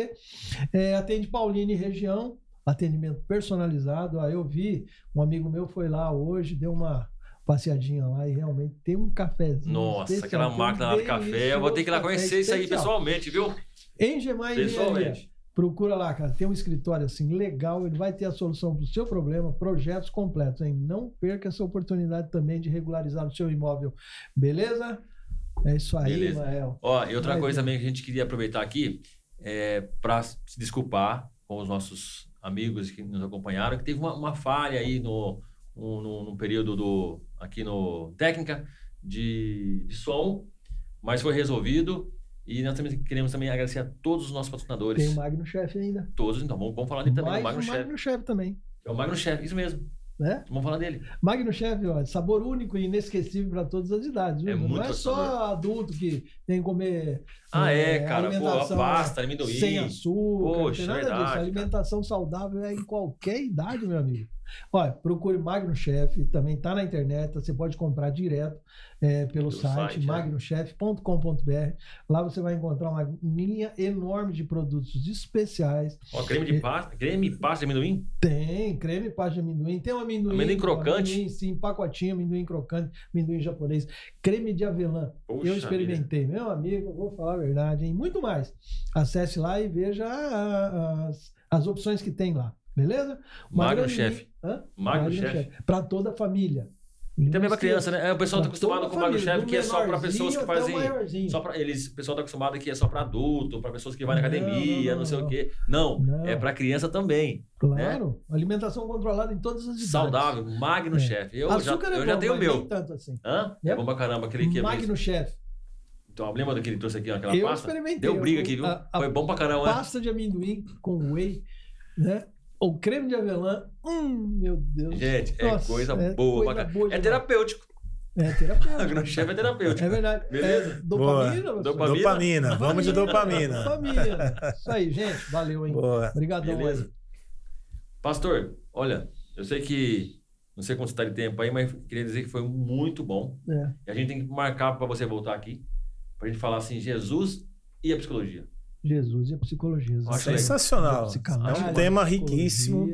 É, atende Paulina e região, atendimento personalizado. Aí eu vi, um amigo meu foi lá hoje, deu uma passeadinha lá e realmente tem um cafezinho. Nossa, especial, aquela máquina lá de café. Eu vou ter que ir lá conhecer isso aí pessoalmente, viu? Engemai Engenharia. Pessoalmente. Procura lá, cara. Tem um escritório assim legal, ele vai ter a solução para o seu problema, projetos completos, hein? Não perca essa oportunidade também de regularizar o seu imóvel. Beleza? É isso aí, Beleza. Mael. Ó, e outra Vai, coisa Zé. também que a gente queria aproveitar aqui é para se desculpar com os nossos amigos que nos acompanharam, que teve uma, uma falha aí no, um- no, no período do aqui no técnica de, de som, mas foi resolvido e nós também queremos também agradecer a todos os nossos patrocinadores, Tem o Magno Chef ainda. todos, então vamos, vamos falar dele também, Mais o Magno o Chef. Magno Chef também. É o Magno Chef, isso mesmo. Né? Vamos falar dele. Magno Chef, ó, sabor único e inesquecível para todas as idades. É? Não é só sabor. adulto que tem que comer. Ah, é, é, cara, pô, alimentação pasta, amendoim. Sem açúcar, Poxa, não tem nada disso. verdade, A alimentação saudável é em qualquer idade, meu amigo. Olha, procure Magno Chef, também está na internet, você pode comprar direto é, pelo Pelo site, site, é. magnochef.com.br. Lá você vai encontrar uma linha enorme de produtos especiais. Ó, creme de pasta, creme e pasta de amendoim. Tem creme pasta de amendoim, tem um amendoim. Amendoim crocante? Amendoim, sim, pacotinho, amendoim crocante, amendoim japonês, creme de avelã. Poxa eu experimentei, meu amigo, vou falar a verdade, hein? Muito mais. Acesse lá e veja as, as opções que tem lá, beleza? Uma Magno grande- Chef. Hã? Magno Chef. Para toda a família. E também pra criança, né? É, O pessoal tá acostumado com o Magno Chef, que é só para pessoas que fazem. Só pra, eles, o pessoal tá acostumado que é só para adulto, para pessoas que vão na Não, academia, não, não, sei não. o quê. Não, Não. é para criança também. Claro, alimentação controlada em todas as idades. Saudável, Magno É. Chef. Eu já, é eu bom, já tenho o meu. tanto assim. Hã? É É. bom pra caramba. Aquele que Magno Chef. Então, lembra do que ele trouxe aqui, aquela Eu pasta? experimentei. Deu briga aqui, viu? a- a Foi bom pra caramba, né? Pasta de amendoim com whey, né? O creme de avelã. Hum, meu Deus. Gente, é Nossa, coisa é boa. coisa pra caramba. boa é terapêutico. É terapêutico. (laughs) Magno Chef é terapêutico. É verdade. Beleza? É, dopamina? Dopamina? Dopamina, vamos de dopamina. Dopamina. (laughs) Isso aí, gente. Valeu, hein? Boa. Obrigadão Beleza. aí. Pastor, olha, eu sei que. Não sei quanto está de tempo aí, mas queria dizer que foi muito bom. É. E a gente tem que marcar para você voltar aqui, pra gente falar assim, Jesus e a psicologia. Jesus e a psicologia. Sensacional. É um tema riquíssimo.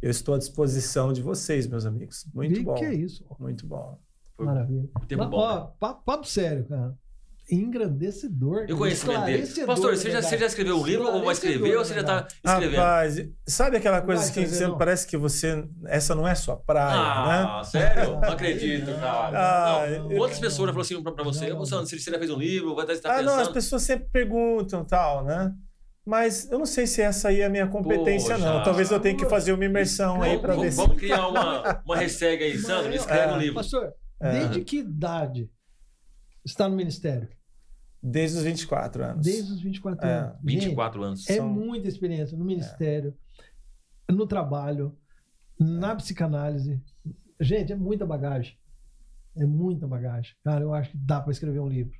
Eu estou à disposição de vocês, meus amigos. Muito Vi bom. Que é isso? Muito bom. Maravilha. tempo Mas, bom. ó, né? pa- papo sério, cara. Engrandecedor. E o conhecimento dele. esclarecedor, Pastor, você já, você já escreveu um livro ou vai escrever ou você já está escrevendo? Rapaz, sabe aquela coisa vai que você não? parece que você. Essa não é sua praia, né? Ah, sério? (laughs) Não acredito, Não, cara. Ah, não, eu- Outras pessoas falaram assim pra, pra você, Não, "Ô, não. Sandro, se você já fez um livro, vai estar tá Ah, não, as pensando. pessoas sempre perguntam tal, né? Mas eu não sei se essa aí é a minha competência, Poxa. não. Talvez eu tenha que fazer uma imersão aí Vamos, para ver vamos, se. vamos criar uma, uma hashtag aí, Sandro, escreve é, um livro. Pastor, É. desde que idade está no ministério? Desde os 24 anos. Desde os 24 É, anos. 24 anos. É São- muita experiência no ministério, no trabalho, na psicanálise. Gente, é muita bagagem. É muita bagagem. Cara, eu acho que dá para escrever um livro.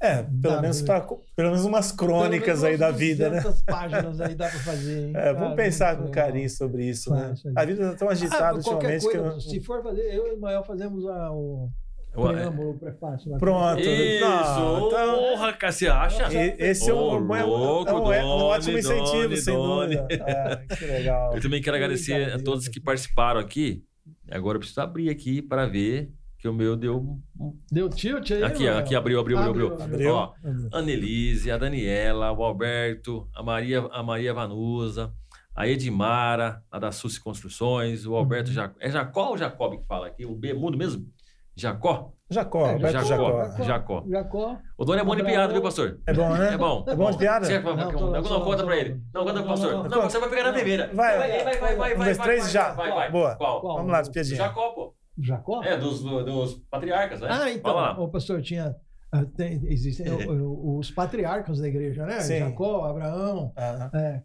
É, pelo Dá, menos pra, pelo menos umas crônicas Pelo aí menos da vida, né? 200 páginas aí dá para fazer. Hein? (laughs) É, Cara, vamos pensar com legal. carinho sobre isso, Faz, né? A vida está tão agitada Ah, ultimamente coisa, que eu... se for fazer, eu e o Mael fazemos a, o preâmbulo, o prefácio. Pronto. Isso, Não, então- porra, cara, você acha? Esse é um, um- é um- louco, é um- é um Doni, ótimo incentivo, Doni, sem Doni. dúvida. (laughs) É, que legal. Eu também quero agradecer a todos que participaram aqui. Agora eu preciso abrir aqui para ver que o meu deu. um- Deu tilt aí? Aqui, aqui abriu, abriu, abriu, abriu. Abriu. Ó, Annelise, a Daniela, o Alberto, a Maria, a Maria Vanusa, a Edmara, a da Suci Construções, o Alberto Uhum. É Jacó ou Jacob que fala aqui? O B é mudo mesmo? Jacó? Jacó, É, Jacó. Jacó. Jacó. Jacó. O dono é bom de piada, viu, pastor? É bom, né? É bom. É bom de piada? Você, não, Não, não, tô- não, tô- conta pra ele. Não, conta pro pastor. não, você vai pegar na primeira. Vai, vai, vai, vai, vai, vai, Um, dois, três, já. Vai, vai. Boa. Qual? Vamos lá, despiadinha. Jacó, pô. Jacó? É, dos, dos patriarcas, né? Ah, então, lá. o pastor tinha. ah, tem- existem o- o- os patriarcas da igreja, né? Sim. Jacó, Abraão. Ah, é.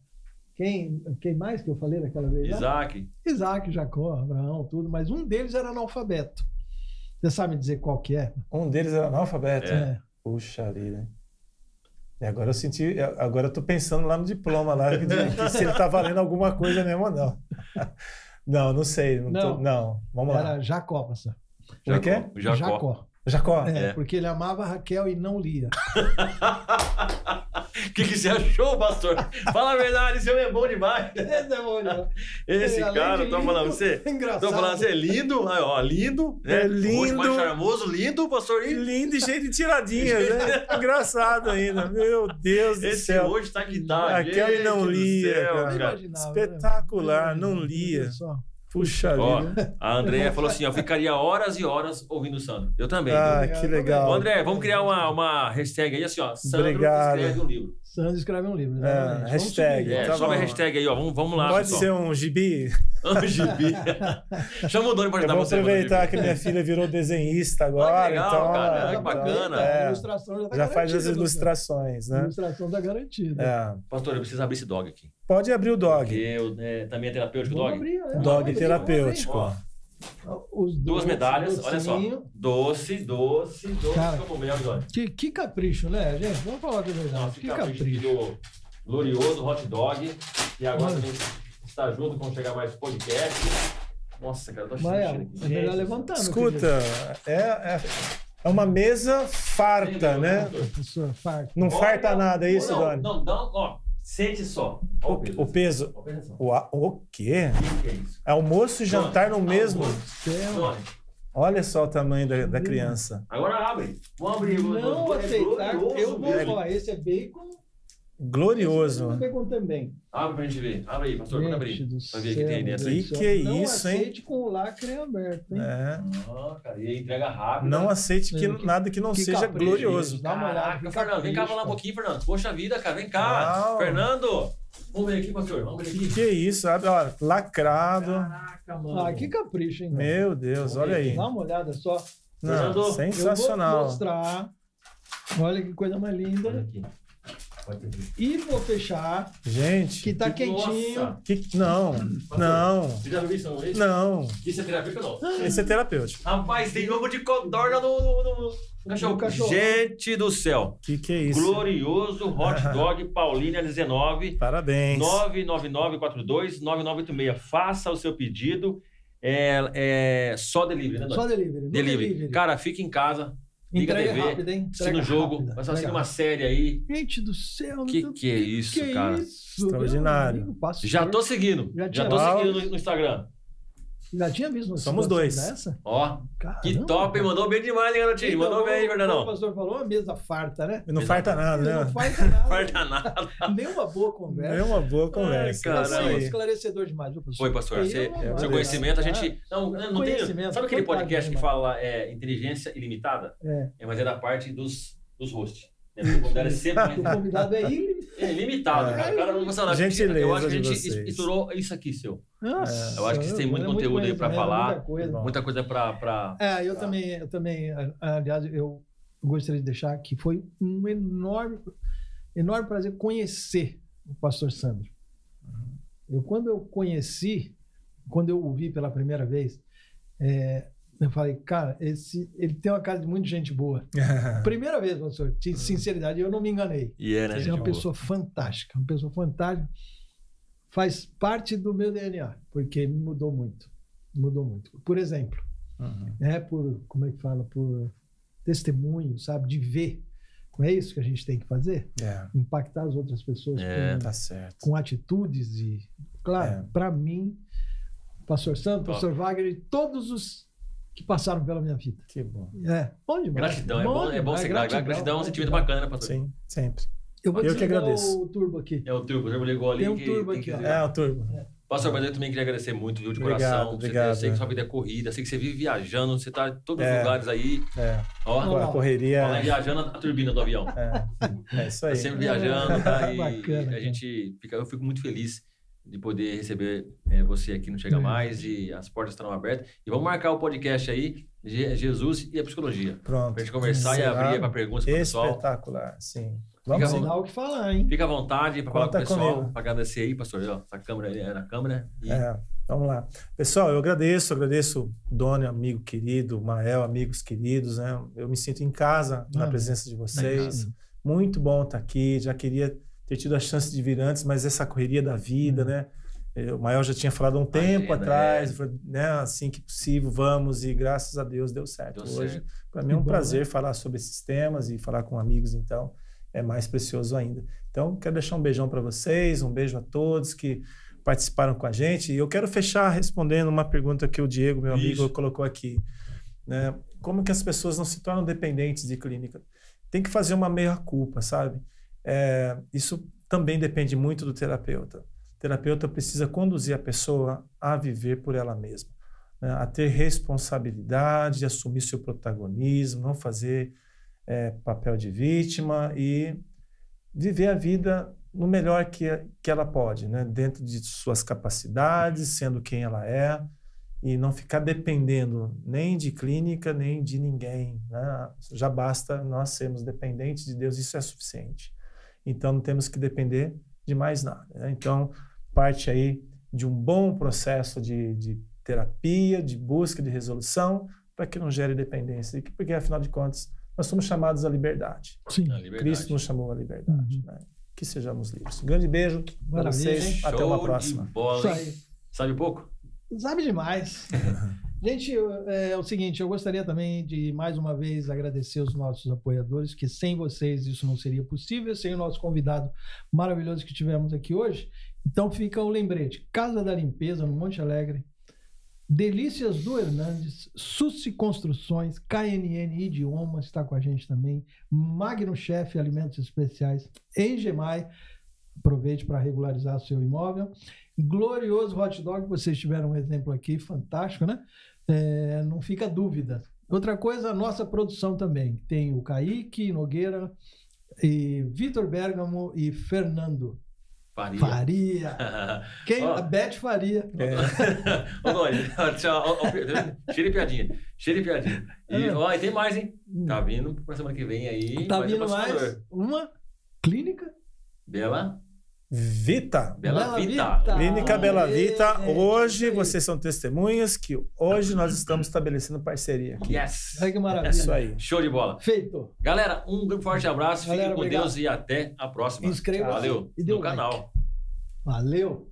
Quem, quem mais que eu falei naquela vez? Isaac. Isaac, Jacó, Abraão, tudo, mas um deles era analfabeto. Você sabe dizer qual que é? um deles era analfabeto. É. Puxa vida. E agora eu senti. Agora eu tô pensando lá no diploma lá, que, que se ele tá valendo alguma coisa mesmo ou não. (laughs) Não, não sei. Não. tô- Não. não. Vamos lá. Era Jacó, pastor. Como é que é? Jacó. Jacó. É, É. porque ele amava Raquel e não Lia. (laughs) que, que você achou, pastor? Fala a verdade, (laughs) esse homem é bom demais. Esse é bom, né? Esse cara, tô lindo, falando, você. (laughs) Engraçado. Tô falando, você é lindo, aí, ó, lindo. né? É O rosto mais lindo. charmoso, lindo, pastor. E Lindo e cheio de tiradinhas, né? (laughs) Engraçado ainda. Meu Deus do Esse céu. hoje tá que tá. Aquele não lia, céu, cara. Imaginava, Espetacular, né? não lia. Céu. Puxa Ó, vida. a Andréia falou assim, ó, ficaria horas e horas ouvindo o Sandro. Eu também. Ah, viu? que legal. Ô, André, vamos criar uma, uma hashtag aí, assim, ó. Sandro Obrigado. escreve um livro. Sandro escreve um livro. É, exatamente. Hashtag. É, Tá sobe a hashtag aí, ó. Vamos, vamos lá, Pode pessoal. ser um gibi? (laughs) Gibi. (laughs) Chama o Doni pra Eu ajudar vou você. aproveitar mano, que minha filha virou desenhista agora, legal, então cara, que bacana. A É, ilustração já, tá já faz as garantida, ilustrações, A né? ilustração tá garantida. É. Pastor, eu preciso abrir esse dog aqui. Pode abrir o dog. Porque eu, é, também é terapêutico o dog. abrir, né? Dog abrir, terapêutico. Ó. Os duas medalhas, olha só. docinho. Doce, doce, doce Cara. como. Que, que capricho, né, gente? Vamos falar a verdade. Nossa, que que capricho capricho. do glorioso hot dog. E agora também está junto com chegar mais podcast. Nossa, cara, eu tô achando Mas é, é melhor meu Escuta, é, é, é uma mesa farta, né? querido. Professor, farto. Não farta nada, é isso, não, Doni? Não, não, ó. Sente só. Ó o peso. O peso. O, a- o quê? O que é isso? Almoço e jantar no mesmo? Céu. Olha só o tamanho da, da criança. agora abre. Vamos abrir. Não aceitar. Eu vou falar, esse é bacon. Glorioso. Esse bacon também. Abre pra gente ver. Abre aí, pastor. Manda Gente abrir. Pra ver o que tem dentro. do Que que é Não isso, hein? aceite com o lacre aberto, hein? É. Ah, cara, e aí entrega rápido. Não aceite que, que- nada que não que seja capricho, glorioso. Dá uma olhada, Caraca, que Fernando, vem cá capricho, falar um pouquinho, Fernando. Poxa vida, cara, vem cá. Não. Fernando, vamos ver aqui, pastor. Vamos ver Que aqui. que é isso? sabe? Ó, lacrado. Caraca, mano. Ah, que capricho, hein? cara? Meu Deus, Vamos olha aí. Dá uma olhada só. Não, Fernando, vou Eu vou sensacional. mostrar. Olha que coisa mais Olha linda. ter aqui. E vou fechar, Gente, que tá quentinho. que... não, não, Você já viu isso uma vez? não. Isso é terapêutico não? Esse é terapêutico. Rapaz, tem ovo de codorna no, no, no- cachorro. No cachorro. Gente do céu. Que que é isso? Glorioso Hot (laughs) Dog Paulínia 19 Parabéns. 999429986. Faça o seu pedido. É, é só delivery, né? Só delivery. no Delivery. Cara, fica em casa, liga a TV, hein? assiste Entrega no jogo, rápida. vai assistir Entrega uma série aí. Gente do céu. Que meu que é isso, que cara? isso? Extraordinário. Já tô seguindo. Já Já, tô seguindo no, no Instagram. Já tinha visto uma Somos dois. Dessa? Ó, que Caramba. top, hein? Mandou bem demais, hein, garotinho? Então, Mandou bem, como O pastor falou, uma mesa farta, né? Não falta nada, Não (laughs) né? nada. Farta nada. Nem uma boa conversa. É uma boa conversa. Ai, caramba. Aí. esclarecedor demais, viu, professor? Foi, pastor. Eu Você, não- seu conhecimento, a gente. Não, não tem. Sabe aquele podcast que fala é, inteligência ilimitada? É. É, mas é da parte dos, dos hosts. Né? O convidado é sempre O convidado é (laughs) ilimitado. é ilimitado, É. cara. O cara não. Gentileza Eu acho que a gente estourou isso aqui, seu. Nossa, Eu acho que tem muito é conteúdo aí pra conhecimento, falar. Muita coisa. Muita coisa pra. pra... É, eu também, eu também, aliás, eu gostaria de deixar que foi um enorme, enorme prazer conhecer o pastor Sandro. Eu, quando eu conheci, quando eu o vi pela primeira vez, é, eu falei, cara, esse, ele tem uma cara de muita gente boa. (laughs) Primeira vez, pastor, de sinceridade, eu não me enganei. E é, né? Ele é uma boa. pessoa fantástica, uma pessoa fantástica. Faz parte do meu DNA, porque me mudou muito. Mudou muito. Por exemplo, Uhum. né, por, como é que fala, por testemunho, sabe, de ver. Não é isso que a gente tem que fazer? É, Impactar as outras pessoas É, com, tá certo. com atitudes e, claro, É. para mim, Pastor Santo, Top. Pastor Wagner e todos os que passaram pela minha vida. Que bom. É, bom demais. Gratidão, é bom, é bom ser grato. Gratidão é um sentimento bacana, né, pastor? Sim, sempre. Eu vou Eu que agradeço. o turbo aqui. É o turbo, o turbo ligou ali. Tem um que turbo tem aqui, que ó. desligar. É, o turbo. Pastor, mas eu também queria agradecer muito, viu, de Obrigado, coração. Você- obrigado. Eu sei que sua vida é corrida, sei que você vive viajando, você tá em todos os É. lugares aí. É, Ó, a correria. Em viajando a turbina do avião. É, é isso Tá aí. sempre viajando, tá? (laughs) E Bacana, a gente fica, eu fico muito feliz de poder receber eh, você aqui no Chega É. Mais e as portas estão abertas. E vamos marcar o podcast aí, Je- Jesus e a psicologia. Pronto. Pra gente conversar e abrir para perguntas pro pessoal. Espetacular, sim. Fica Vamos. Não dá o que falar, hein? Fica à vontade para falar com o pessoal, para agradecer aí, pastor. Ó, essa câmera aí é na câmera. E É, vamos lá. Pessoal, eu agradeço, agradeço Doni, amigo querido, Mael, amigos queridos, né? Eu me sinto em casa na Amém. presença de vocês. Muito bom estar aqui. Já queria ter tido a chance de vir antes, mas essa correria da vida, né? Eh, O Mael já tinha falado há um tempo Imagina, atrás, é. né? Assim que possível, vamos, e graças a Deus deu certo Deu hoje. Para mim é um bom, prazer né? falar sobre esses temas e falar com amigos, então. é mais precioso ainda. Então, quero deixar um beijão para vocês, um beijo a todos que participaram com a gente. E eu quero fechar respondendo uma pergunta que o Diego, meu amigo, Isso. colocou aqui. Né? Como que as pessoas não se tornam dependentes de clínica? Tem que fazer uma meia-culpa, sabe? É, isso também depende muito do terapeuta. O terapeuta precisa conduzir a pessoa a viver por ela mesma, né? a ter responsabilidade, assumir seu protagonismo, não fazer é, papel de vítima e viver a vida no melhor que, que ela pode, né? dentro de suas capacidades, sendo quem ela é, e não ficar dependendo nem de clínica, nem de ninguém. Né? Já basta nós sermos dependentes de Deus, isso é suficiente. Então não temos que depender de mais nada. Né? Então, parte aí de um bom processo de, de terapia, de busca de resolução, para que não gere dependência, porque afinal de contas nós somos chamados à liberdade. Sim. Na liberdade. Cristo nos chamou à liberdade. Uhum. Né? Que sejamos livres. Um grande beijo para vocês. Até uma de próxima. bola. Sabe pouco? Sabe demais. (laughs) Gente, eu- é, o seguinte, eu gostaria também de mais uma vez agradecer os nossos apoiadores, que sem vocês isso não seria possível, sem o nosso convidado maravilhoso que tivemos aqui hoje. Então fica o lembrete: Casa da Limpeza no Monte Alegre, Delícias do Hernandes, Sussi Construções, KNN Idiomas está com a gente também, Magno Chef Alimentos Especiais, Engemai, aproveite para regularizar seu imóvel. Glorioso Hot Dog, vocês tiveram um exemplo aqui fantástico, né? É, não fica dúvida. Outra coisa, a nossa produção também. Tem o Kaique Nogueira, e Vitor Bergamo e Fernando Faria. Faria. (laughs) Quem? Ó. A Beth Faria. (laughs) Ô, ó, tá vendo? Cheira de piadinha. Cheira de piadinha. E, É. ó, e tem mais, hein? Tá vindo pra semana que vem aí. tá vindo mais uma clínica Bela, Vita. Bela Vita. Clínica Bela Vita. É, Hoje vocês são testemunhas que hoje nós estamos estabelecendo parceria aqui. Yes. Olha que É maravilha. isso aí. Show de bola. Feito. Galera, um forte abraço. Galera, Fiquem com obrigado. Deus e até a próxima. Inscreva-se Valeu. e dê no um like. canal. Valeu.